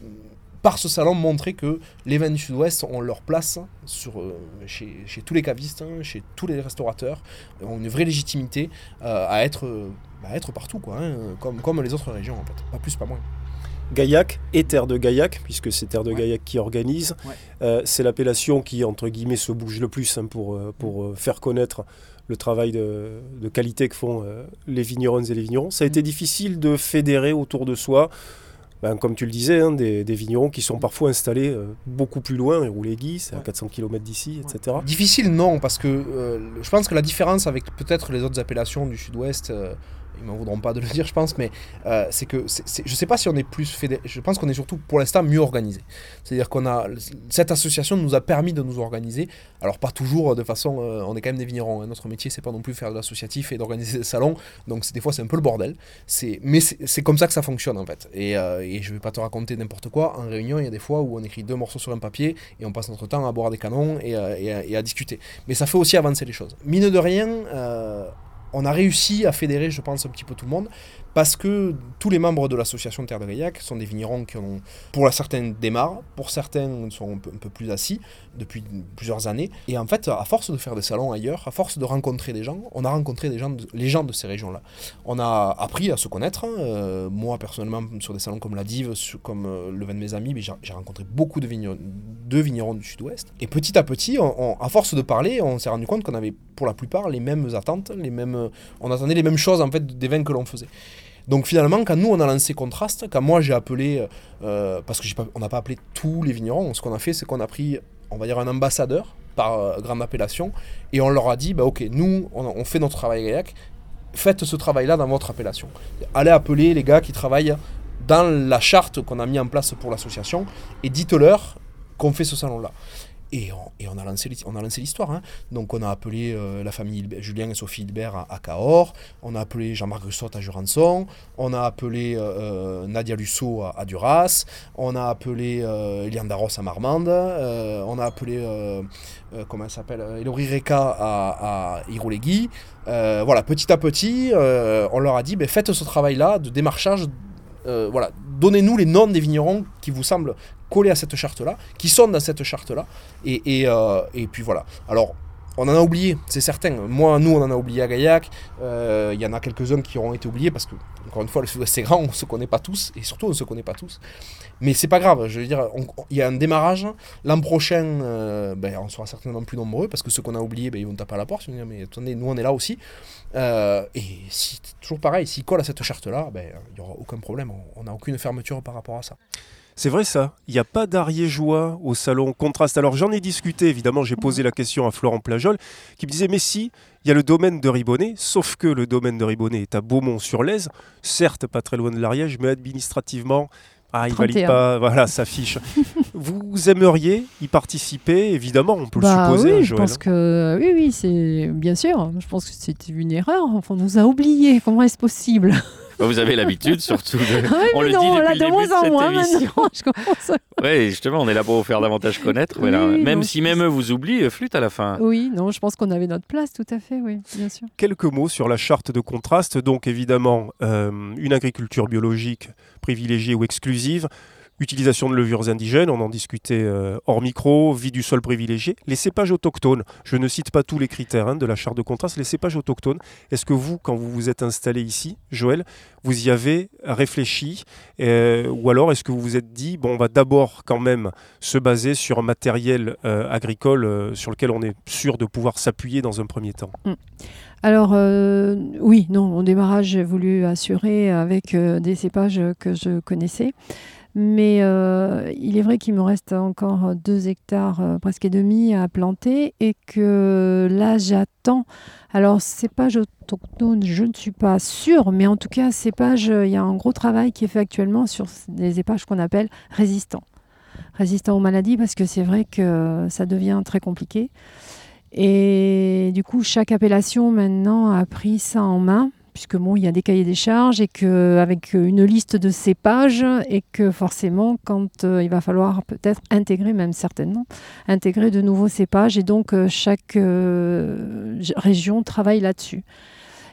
par ce salon montrer que les vins du sud-ouest ont leur place sur, euh, chez, chez, tous les cavistes, hein, chez tous les restaurateurs, ont une vraie légitimité euh, à, être, euh, à être partout, quoi, hein, comme, comme les autres régions en fait, pas plus, pas moins. Gaillac et Terre de Gaillac, puisque c'est Terre de ouais. Gaillac qui organise. Ouais. Euh, c'est l'appellation qui, entre guillemets, se bouge le plus hein, pour, pour faire connaître le travail de, de qualité que font les vigneronnes et les vignerons. Ça a été difficile de fédérer autour de soi ben, comme tu le disais, hein, des, des, vignerons qui sont parfois installés euh, beaucoup plus loin, et Rouléguy, c'est ouais. à 400 km d'ici, etc. Difficile, non, parce que euh, je pense que la différence avec peut-être les autres appellations du sud-ouest, euh, ils m'en voudront pas de le [LAUGHS] dire, je pense, mais euh, c'est que c est, sais pas si on est plus fédéré. Je pense qu'on est surtout pour l'instant mieux organisé. C'est-à-dire qu'on a cette association nous a permis de nous organiser. Alors pas toujours de façon, euh, on est quand même des vignerons. Hein. Notre métier c'est pas non plus faire de l'associatif et d'organiser des salons. Donc des fois c'est un peu le bordel. Mais c'est comme ça que ça fonctionne en fait. Et, euh, et je vais pas te raconter n'importe quoi. En réunion il y a des fois où on écrit deux morceaux sur un papier et on passe notre temps à boire des canons et, à discuter. Mais ça fait aussi avancer les choses. Mine de rien on a réussi à fédérer, je pense, un petit peu tout le monde, parce que tous les membres de l'association Terre de Gaillac sont des vignerons qui ont, pour certains, démarrent, pour certains sont un peu, un peu, plus assis depuis plusieurs années. Et en fait, à force de faire des salons ailleurs, à force de rencontrer des gens, on a rencontré des gens les gens de ces régions-là. On a appris à se connaître. Hein. Euh, moi, personnellement, sur des salons comme la Dive, comme euh, le vin de mes amis, j'ai rencontré beaucoup de vignerons, de vignerons du sud-ouest. Et petit à petit, à force de parler, on s'est rendu compte qu'on avait pour la plupart les mêmes attentes, les mêmes, on attendait les mêmes choses en fait des vins que l'on faisait. Donc finalement, quand nous on a lancé Contraste, quand moi j'ai appelé, euh, parce qu'on n'a pas appelé tous les vignerons, ce qu'on a fait c'est qu'on a pris, on va dire, un ambassadeur par euh, grande appellation, et on leur a dit, bah ok, nous on, on fait notre travail Gaillac, faites ce travail-là dans votre appellation. Allez appeler les gars qui travaillent dans la charte qu'on a mis en place pour l'association, et dites-leur qu'on fait ce salon-là. Et on, a lancé, on a lancé l'histoire. Hein. Donc on a appelé euh, la famille Julien et Sophie Hilbert à, Cahors, on a appelé Jean-Marc Russot à Jurançon, on a appelé euh, Nadia Lusso à, Duras, on a appelé euh, à Marmande, euh, on a appelé, euh, comment elle s'appelle, Elori Reka à, à voilà, petit à petit, on leur a dit, ben, faites ce travail-là de démarchage. Euh, voilà, donnez-nous les noms des vignerons qui vous semblent collés à cette charte-là, qui sont dans cette charte-là, et, et, euh, et, puis voilà. Alors, on en a oublié, c'est certain. Moi, nous, on en a oublié à Gaillac. Il euh, y en a quelques-uns qui auront été oubliés parce que, encore une fois, le sud-ouest c'est grand, on ne se connaît pas tous, et surtout, on ne se connaît pas tous. Mais c'est pas grave, je veux dire, il y a un démarrage. L'an prochain, euh, ben, on sera certainement plus nombreux parce que ceux qu'on a oubliés, ben, ils vont taper à la porte. Ils vont dire, mais attendez, nous, on est là aussi. Et si, toujours pareil, s'ils collent à cette charte-là, ben, il n'y aura aucun problème. On n'a aucune fermeture par rapport à ça. C'est vrai ça, il n'y a pas d'ariégeois au salon Contraste. Alors j'en ai discuté, évidemment, j'ai posé la question à Florent Plajol, qui me disait, mais si, il y a le domaine de Ribonnet, sauf que le domaine de Ribonnet est à Beaumont-sur-Lèze, certes pas très loin de l'Ariège, mais administrativement, ah, il 31. valide pas, voilà, sa fiche. [LAUGHS] vous aimeriez y participer, évidemment, on peut bah le supposer. Oui, je pense que oui, oui, c'est bien sûr. Je pense que c'était une erreur. Enfin, on nous a oubliés. Comment est-ce possible? Vous avez l'habitude surtout de... [LAUGHS] Ouais, on le non, dit depuis là, de moins en moins maintenant. Je. [LAUGHS] Oui, justement, on est là pour vous faire davantage connaître. Oui, là, même non, si même eux vous oublient, flûte à la fin. Oui, non, je pense qu'on avait notre place, tout à fait, oui, bien sûr. Quelques mots sur la charte de contraste. Donc évidemment, euh, une agriculture biologique privilégiée ou exclusive, Utilisation de levures indigènes, on en discutait euh, hors micro, vie du sol privilégié. Les cépages autochtones, je ne cite pas tous les critères hein, de la charte de contraste, les cépages autochtones, est-ce que vous, quand vous vous êtes installé ici, Joël, vous y avez réfléchi euh, Ou alors est-ce que vous vous êtes dit, bon, on va d'abord quand même se baser sur un matériel euh, agricole sur lequel on est sûr de pouvoir s'appuyer dans un premier temps? Mm. Alors oui, non, au démarrage, j'ai voulu assurer avec des cépages que je connaissais. Mais euh, il est vrai qu'il me reste encore deux hectares, euh, presque et demi, à planter et que là, j'attends. Alors, cépage autochtone, je ne suis pas sûre, mais en tout cas, cépage, il y a un gros travail qui est fait actuellement sur des cépages qu'on appelle résistants. Résistants aux maladies, parce que c'est vrai que ça devient très compliqué. Et du coup, chaque appellation maintenant a pris ça en main puisque bon, il y a des cahiers des charges et qu'avec une liste de cépages et que forcément, quand euh, il va falloir peut-être intégrer, même certainement, intégrer de nouveaux cépages et donc euh, chaque euh, région travaille là-dessus.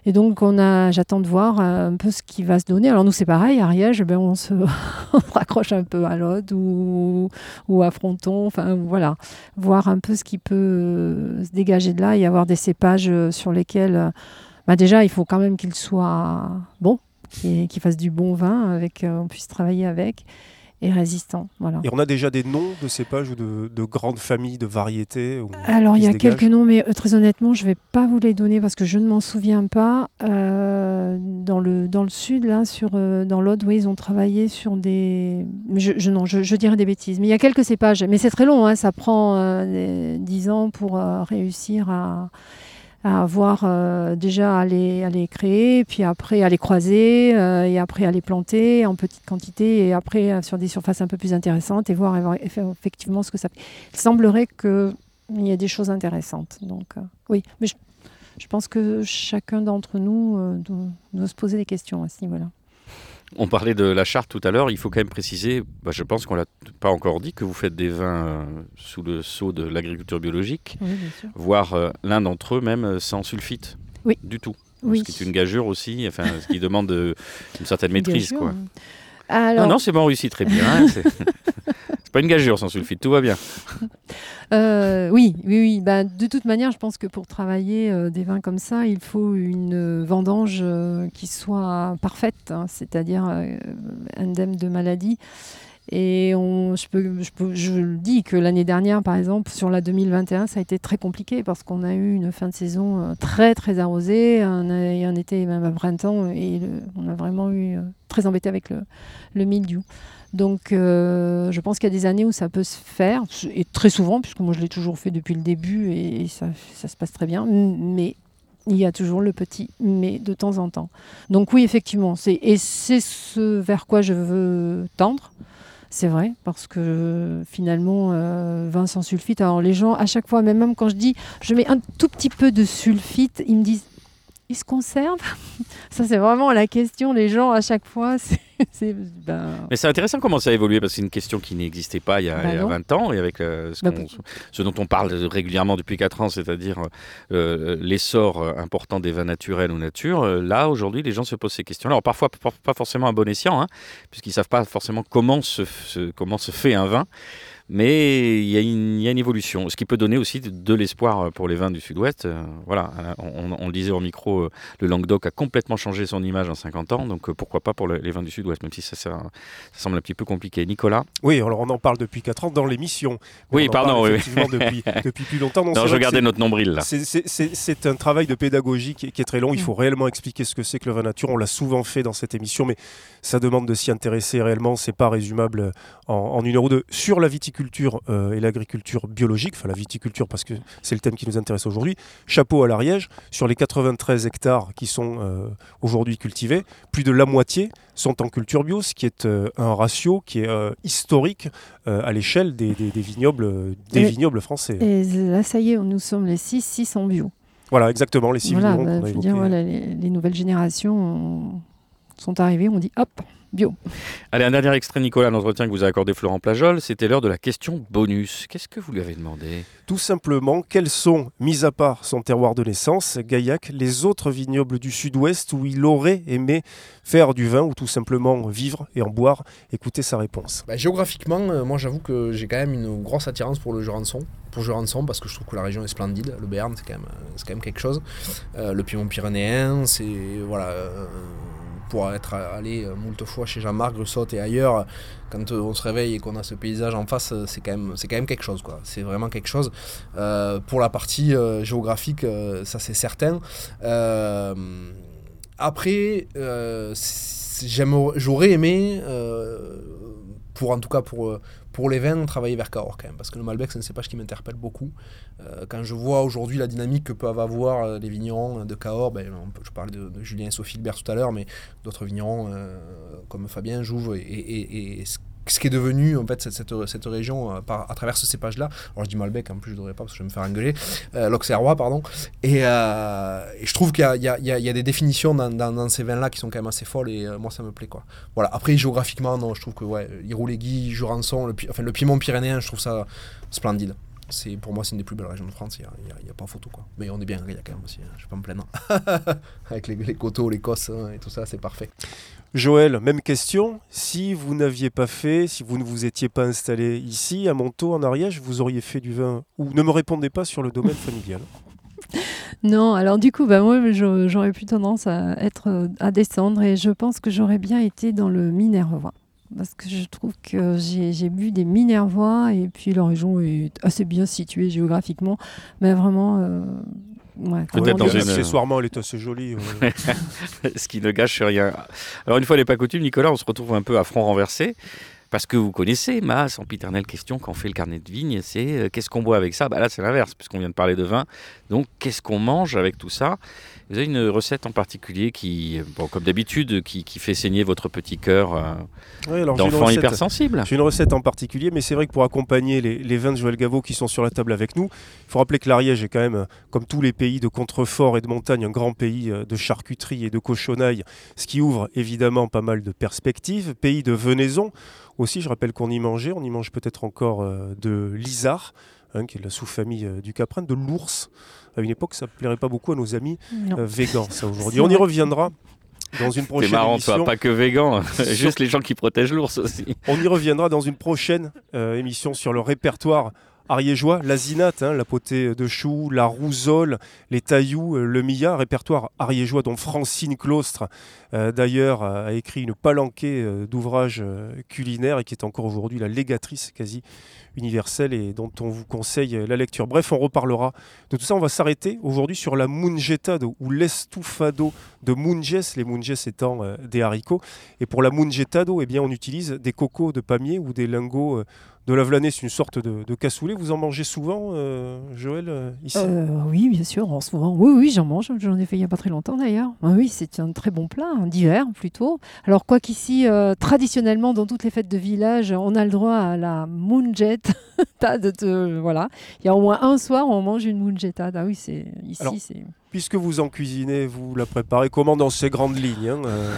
Et donc, on a, j'attends de voir un peu ce qui va se donner. Alors, nous, c'est pareil, Ariège, ben, on se [LAUGHS] raccroche un peu à l'Aude ou, ou à Fronton. Enfin, voilà. Voir un peu ce qui peut se dégager de là et avoir des cépages sur lesquels bah déjà, il faut quand même qu'il soit bon, qu'il fasse du bon vin, avec, euh, on puisse travailler avec, et résistant. Voilà. Et on a déjà des noms de cépages ou de, grandes familles, de variétés Alors, il y a quelques noms, mais euh, très honnêtement, je ne vais pas vous les donner parce que je ne m'en souviens pas. Euh, dans, le, dans le sud, là, sur, dans l'Aude, oui, ils ont travaillé sur des... Je, non, je, dirais des bêtises. Mais il y a quelques cépages. Mais c'est très long, hein, ça prend 10 ans pour réussir à à avoir euh, déjà à les, à créer, puis après à les croiser, euh, et après à les planter en petite quantité, et après euh, sur des surfaces un peu plus intéressantes, et voir effectivement ce que ça fait. Il semblerait qu'il y ait des choses intéressantes. Donc oui, mais je, je, pense que chacun d'entre nous doit, doit, se poser des questions à ce niveau-là. On parlait de la charte tout à l'heure, il faut quand même préciser, bah, je pense qu'on l'a pas encore dit, que vous faites des vins euh, sous le sceau de l'agriculture biologique, voire euh, l'un d'entre eux même euh, sans sulfite. Oui. Du tout. Ce qui est une gageure aussi, enfin, ce qui demande une certaine maîtrise. quoi. Non, non, c'est bon, réussi très bien. Hein, [LAUGHS] pas une gageure sans sulfite, tout va bien. [LAUGHS] Euh, oui, oui, oui. Bah, de toute manière, je pense que pour travailler euh, des vins comme ça, il faut une vendange euh, qui soit parfaite, hein, c'est-à-dire indemne de maladie. Et je, peux, dis que l'année dernière, par exemple, sur la 2021, ça a été très compliqué parce qu'on a eu une fin de saison très très arrosée, un, un été même à printemps, et on a vraiment eu très embêté avec le, le mildiou. Donc, euh, je pense qu'il y a des années où ça peut se faire, et très souvent, puisque moi je l'ai toujours fait depuis le début et, ça, se passe très bien, mais il y a toujours le petit mais de temps en temps. Donc, oui, effectivement, et c'est ce vers quoi je veux tendre. C'est vrai, parce que finalement, euh, vin sans sulfite, alors les gens, à chaque fois, même quand je dis je mets un tout petit peu de sulfite, ils me disent il se conserve Ça, c'est vraiment la question. Les gens, à chaque fois, [LAUGHS] c'est. Ben... Mais c'est intéressant comment ça a évolué parce que c'est une question qui n'existait pas il y a, 20 ben ans et avec euh, bah, ce, dont on parle régulièrement depuis 4 ans, c'est-à-dire euh, l'essor important des vins naturels ou nature. Euh, là, aujourd'hui, les gens se posent ces questions. Alors, parfois, pas forcément à bon escient, hein, puisqu'ils ne savent pas forcément comment se, comment se fait un vin. Mais il y, a une, évolution, ce qui peut donner aussi de, l'espoir pour les vins du Sud-Ouest. Euh, voilà, on, le disait au micro, euh, le Languedoc a complètement changé son image en 50 ans, donc euh, pourquoi pas pour les vins du Sud-Ouest, même si ça, semble un petit peu compliqué. Nicolas? Oui, alors on en parle depuis 4 ans dans l'émission. Oui, pardon, oui, depuis, [LAUGHS] depuis, plus longtemps. Non, je regardais notre nombril là. C'est un travail de pédagogie qui, est très long. Il faut réellement expliquer ce que c'est que le vin nature. On l'a souvent fait dans cette émission, mais ça demande de s'y intéresser réellement. C'est pas résumable en, en une heure ou deux. Sur la viticulture, euh, et l'agriculture biologique, enfin la viticulture parce que c'est le thème qui nous intéresse aujourd'hui. Chapeau à l'Ariège, sur les 93 hectares qui sont euh, aujourd'hui cultivés, plus de la moitié sont en culture bio, ce qui est euh, un ratio qui est historique à l'échelle des, vignobles, des vignobles français. Et là, ça y est, nous sommes les 6, 6 en bio. Voilà, exactement, les 6 voilà, bah, les, les, nouvelles générations sont arrivées, on dit hop, bio. Allez, un dernier extrait, Nicolas, l'entretien que vous a accordé Florent Plajol, c'était l'heure de la question bonus. Qu'est-ce que vous lui avez demandé? Tout simplement, quels sont, mis à part son terroir de naissance, Gaillac, les autres vignobles du sud-ouest où il aurait aimé faire du vin ou tout simplement vivre et en boire? Écoutez sa réponse. Bah, géographiquement, euh, moi j'avoue que j'ai quand même une grosse attirance pour le Jurançon. Pour Jurançon, parce que je trouve que la région est splendide. Le Béarn, c'est quand, même, euh, c'est quand même quelque chose. Euh, le Piémont pyrénéen, c'est. Voilà. euh, pour être allé euh, moult fois chez Jean-Marc, Grussotte et ailleurs, quand on se réveille et qu'on a ce paysage en face, c'est quand même, c'est quand même quelque chose. Quoi. C'est vraiment quelque chose. Euh, pour la partie euh, géographique, ça c'est certain. Après, j'aurais aimé, pour en tout cas pour, pour les vins, travailler vers Cahors quand même, parce que le Malbec, c'est un cépage qui m'interpelle beaucoup. Euh, quand je vois aujourd'hui la dynamique que peuvent avoir euh, les vignerons de Cahors, ben, on je parlais de, Julien et Sophie Hilbert tout à l'heure, mais d'autres vignerons euh, comme Fabien Jouve et, et- et ce qui est devenu en fait cette, cette, région euh, à travers ce cépage-là. Alors je dis Malbec, en plus je devrais pas parce que je vais me faire engueuler, euh, l'Auxerrois, pardon. Et, euh, je trouve qu'il y a, y a- y a- a des définitions dans, dans- ces vins-là qui sont quand même assez folles et euh, moi ça me plaît quoi. Voilà. Après géographiquement, non, je trouve que ouais, Iroulégui, Jurançon, le, enfin, le Piémont pyrénéen, je trouve ça splendide. C'est, pour moi, c'est une des plus belles régions de France, il n'y a, y a pas photo. Quoi. Mais on est bien il y a quand même aussi, hein, je vais pas me plaindre. [LAUGHS] Avec les, coteaux, les cosses hein, et tout ça, c'est parfait. Joël, même question. Si vous n'aviez pas fait, si vous ne vous étiez pas installé ici, à Montaut, en Ariège, vous auriez fait du vin ou ne me répondez pas sur le domaine familial. [LAUGHS] Non, alors du coup, bah, moi, j'aurais plus tendance à être euh, à descendre et je pense que j'aurais bien été dans le Minervois. Parce que je trouve que j'ai j'ai bu des Minervois et puis la région est assez bien située géographiquement. Mais vraiment, euh, ouais, Peut-être dans une- Accessoirement, elle est assez jolie. ouais. [LAUGHS] ce qui ne gâche rien. Alors une fois n'est pas coutume, Nicolas, on se retrouve un peu à front renversé. Parce que vous connaissez ma sempiternelle question quand on fait le carnet de vigne, c'est euh, qu'est-ce qu'on boit avec ça? Bah Là, c'est l'inverse, puisqu'on vient de parler de vin. Donc, qu'est-ce qu'on mange avec tout ça? Vous avez une recette en particulier qui, bon, comme d'habitude, qui, qui fait saigner votre petit cœur euh, Ouais, d'enfant hypersensible? J'ai une recette en particulier, mais c'est vrai que pour accompagner les, les vins de Joël Gaveau qui sont sur la table avec nous, il faut rappeler que l'Ariège est quand même, comme tous les pays de contrefort et de montagne, un grand pays euh, de charcuterie et de cochonaille, ce qui ouvre évidemment pas mal de perspectives. Pays de venaison aussi, je rappelle qu'on y mangeait, on y mange peut-être encore euh, de l'isard, hein, qui est la sous-famille euh, du caprin, de l'ours. À une époque, ça ne plairait pas beaucoup à nos amis euh, végans, ça aujourd'hui. C'est On y reviendra dans une [LAUGHS] C'est prochaine marrant, émission. toi, pas que végan, juste les gens qui protègent l'ours aussi. On y reviendra dans une prochaine euh, émission sur le répertoire ariégeois, la zinate, hein, la potée de chou, la rousole, les tailloux, euh, le mia, répertoire ariégeois dont Francine Claustre euh, d'ailleurs a écrit une palanquée euh, d'ouvrages culinaires et qui est encore aujourd'hui la légatrice quasi universelle et dont on vous conseille la lecture. Bref, on reparlera de tout ça. On va s'arrêter aujourd'hui sur la mungetado ou l'estufado de munges, les munges étant euh, des haricots. Et pour la mungetado, eh bien, on utilise des cocos de palmier ou des lingots euh, de l'avelané. C'est une sorte de, cassoulet. Vous en mangez souvent, euh, Joël, euh, ici? Euh, oui, bien sûr, en souvent. Oui, oui, j'en mange. J'en ai fait il n'y a pas très longtemps d'ailleurs. Ah oui, c'est un très bon plat, hein, d'hiver plutôt. Alors, quoi qu'ici, euh, traditionnellement, dans toutes les fêtes de village, on a le droit à la mungette. [LAUGHS] T'as de- de- voilà. Il y a au moins un soir où on mange une mungetta. Ah oui, c'est ici, c'est. Puisque vous en cuisinez, vous la préparez comment dans ces grandes lignes, hein, euh,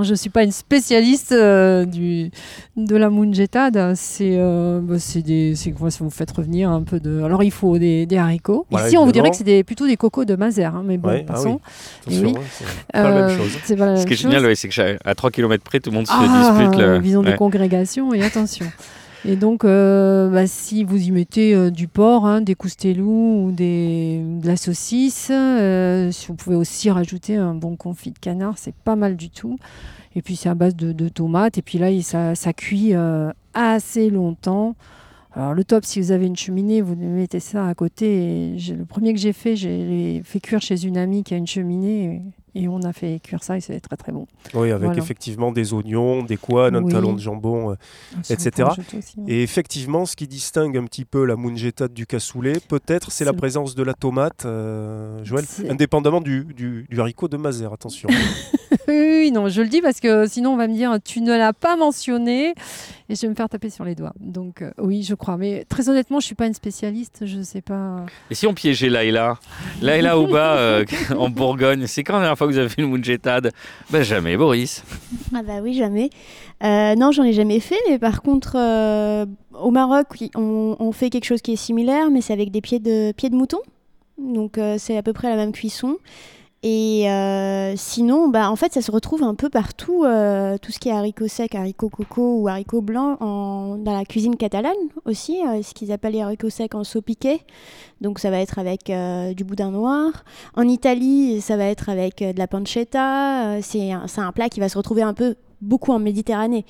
Je ne suis pas une spécialiste euh, du, de la mungetade. C'est euh, bah, c'est des, c'est quoi si vous faites revenir un peu de. Alors il faut des, des haricots. Voilà, Ici on vous dirait que c'est des- plutôt des cocos de Mazère, hein, mais bon, Ouais, ah passons. Attention, oui. hein, c'est pas la même chose. c'est pas la Ce même qui est chose. génial, ouais, c'est qu'à 3 km près, tout le monde se Ah, dispute. le- Visons ouais. des congrégations et attention. [LAUGHS] Et donc, euh, bah, si vous y mettez euh, du porc, hein, des coustelous ou des, de la saucisse, euh, vous pouvez aussi rajouter un bon confit de canard, c'est pas mal du tout. Et puis, c'est à base de, tomates. Et puis là, ça, cuit assez longtemps. Alors, le top, si vous avez une cheminée, vous mettez ça à côté. Le premier que j'ai fait, j'ai fait cuire chez une amie qui a une cheminée. Et on a fait cuire ça et c'est très très bon. Oui, avec Voilà. effectivement des oignons, des couanes, un Oui. talon de jambon. euh, on Etc. aussi. Et effectivement, ce qui distingue un petit peu la mungetta du cassoulet, peut-être, c'est la présence de la tomate, euh, Joël, indépendamment du, du- du haricot de Mazère, attention. [LAUGHS] [LAUGHS] oui, non, je le dis parce que sinon on va me dire tu ne l'as pas mentionné et je vais me faire taper sur les doigts. Donc euh, oui, je crois. Mais très honnêtement, je suis pas une spécialiste, je sais pas. Et si on piégeait Laïla? Laïla Ouba euh, [LAUGHS] en Bourgogne, c'est quand la dernière fois que vous avez fait une Munjetad Ben jamais, Boris. Ah bah oui, jamais. Euh, non, j'en ai jamais fait, mais par contre, euh, au Maroc, on, on fait quelque chose qui est similaire, mais c'est avec des pieds de, pieds de mouton. Donc euh, c'est à peu près la même cuisson. Et euh, sinon, bah, en fait, ça se retrouve un peu partout, euh, tout ce qui est haricots secs, haricots coco ou haricots blancs, dans la cuisine catalane aussi, euh, ce qu'ils appellent les haricots secs en saut piqué. Donc ça va être avec du boudin noir. En Italie, ça va être avec de la pancetta. C'est un plat qui va se retrouver un peu beaucoup en Méditerranée.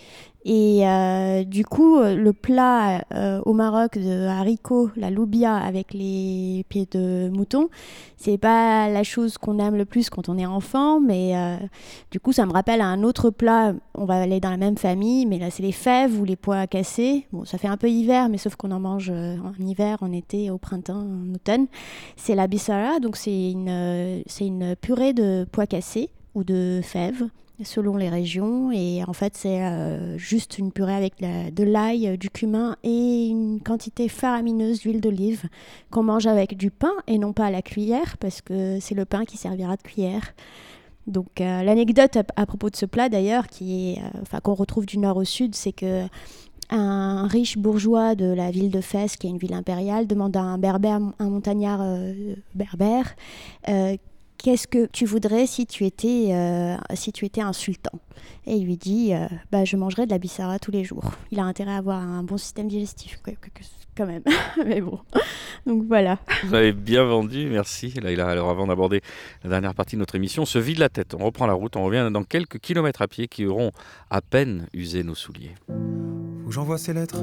Et euh, du coup, le plat euh, au Maroc de haricots, la loubia avec les pieds de mouton, c'est pas la chose qu'on aime le plus quand on est enfant, mais euh, du coup, ça me rappelle un autre plat. On va aller dans la même famille, mais là, c'est les fèves ou les pois cassés. Bon, ça fait un peu hiver, mais sauf qu'on en mange en hiver, en été, au printemps, en automne. C'est la bissara, donc c'est une, c'est une purée de pois cassés ou de fèves selon les régions. Et en fait, c'est euh, juste une purée avec de l'ail, euh, du cumin et une quantité faramineuse d'huile d'olive qu'on mange avec du pain et non pas à la cuillère parce que c'est le pain qui servira de cuillère. Donc euh, l'anecdote à, propos de ce plat d'ailleurs, qui est, qu'on retrouve du nord au sud, c'est que un riche bourgeois de la ville de Fès, qui est une ville impériale, demande à un berbère, un montagnard berbère, qu'est-ce que tu voudrais si tu étais, euh, si tu étais un sultan Et il lui dit, euh, bah, je mangerais de la bissara tous les jours. Il a intérêt à avoir un bon système digestif, quand même. [LAUGHS] Mais bon, donc voilà. Vous avez bien vendu, merci Laïla. Alors avant d'aborder la dernière partie de notre émission, on se vide la tête, on reprend la route, on revient dans quelques kilomètres à pied qui auront à peine usé nos souliers. Faut que j'envoie ces lettres.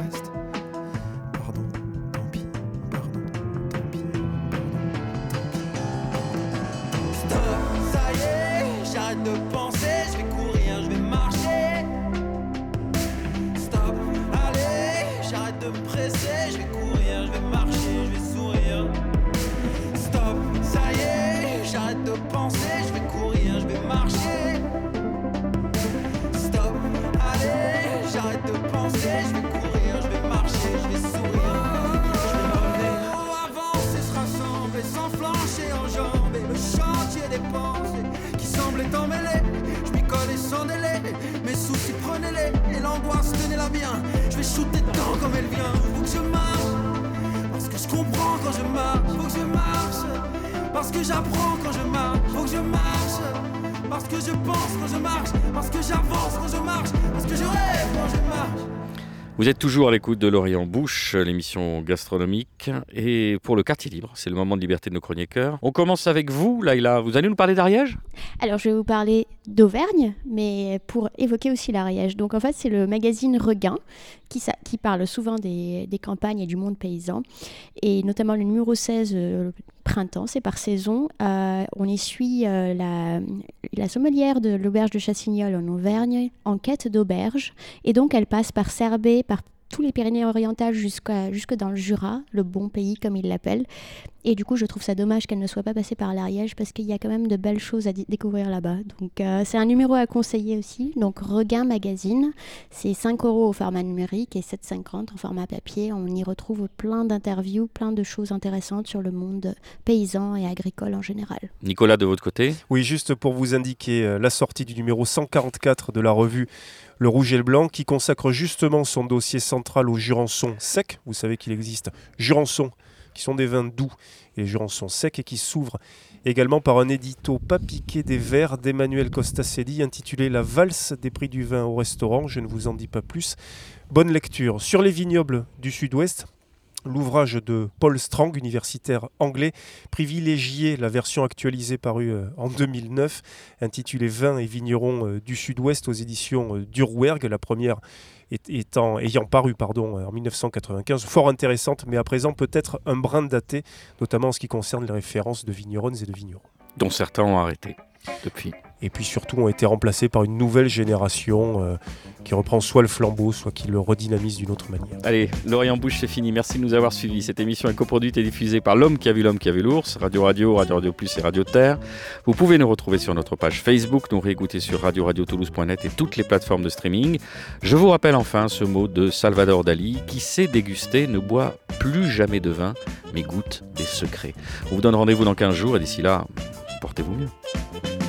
de penser, l'angoisse, tenez-la bien. Je vais shooter dedans comme elle vient. Faut que je marche. Parce que je comprends quand je marche. Faut que je marche. Parce que j'apprends quand je marche. Faut que je marche. Parce que je pense quand je marche. Parce que j'avance quand je marche. Parce que je rêve quand je marche. Vous êtes toujours à l'écoute de L'Orient Bouche, l'émission gastronomique. Et pour le quartier libre, c'est le moment de liberté de nos chroniqueurs. On commence avec vous, Laïla. Vous allez nous parler d'Ariège? Alors, je vais vous parler d'Auvergne, mais pour évoquer aussi l'Ariège. Donc, en fait, c'est le magazine Regain qui, qui parle souvent des, des campagnes et du monde paysan. Et notamment le numéro 16, euh, printemps, c'est par saison. Euh, on y suit euh, la, la sommelière de l'auberge de Chassignol en Auvergne en quête d'auberge. Et donc, elle passe par Serbé, par tous les Pyrénées-Orientales jusqu'à, jusque dans le Jura, le bon pays comme ils l'appellent. Et du coup, je trouve ça dommage qu'elle ne soit pas passée par l'Ariège parce qu'il y a quand même de belles choses à dé- découvrir là-bas. Donc, euh, c'est un numéro à conseiller aussi. Donc, Regain Magazine, c'est 5 euros au format numérique et 7,50 en format papier. On y retrouve plein d'interviews, plein de choses intéressantes sur le monde paysan et agricole en général. Nicolas, de votre côté? Oui, juste pour vous indiquer euh, la sortie du numéro 144 de la revue Le Rouge et le Blanc, qui consacre justement son dossier central aux jurançons secs. Vous savez qu'il existe jurançons qui sont des vins doux et jurançons secs et qui s'ouvrent également par un édito pas piqué des verres d'Emmanuel Costacelli intitulé La valse des prix du vin au restaurant. Je ne vous en dis pas plus. Bonne lecture. Sur les vignobles du sud-ouest, l'ouvrage de Paul Strang, universitaire anglais, privilégier la version actualisée parue euh, en 2009, intitulée Vins et vignerons euh, du Sud-Ouest aux éditions euh, d'Urwerg, la première étant, ayant paru en 1995, fort intéressante, mais à présent peut-être un brin daté, notamment en ce qui concerne les références de vigneronnes et de vignerons. dont certains ont arrêté depuis. Et puis surtout ont été remplacés par une nouvelle génération euh, qui reprend soit le flambeau, soit qui le redynamise d'une autre manière. Allez, L'Orient Bouche, c'est fini. Merci de nous avoir suivis. Cette émission est coproduite et diffusée par L'Homme qui a vu l'Homme qui a vu l'Ours, Radio Radio, Radio Radio Plus et Radio Terre. Vous pouvez nous retrouver sur notre page Facebook, nous réécouter sur radio radio toulouse.net et toutes les plateformes de streaming. Je vous rappelle enfin ce mot de Salvador Dali qui sait déguster, ne boit plus jamais de vin, mais goûte des secrets. On vous donne rendez-vous dans 15 jours et d'ici là, portez-vous mieux.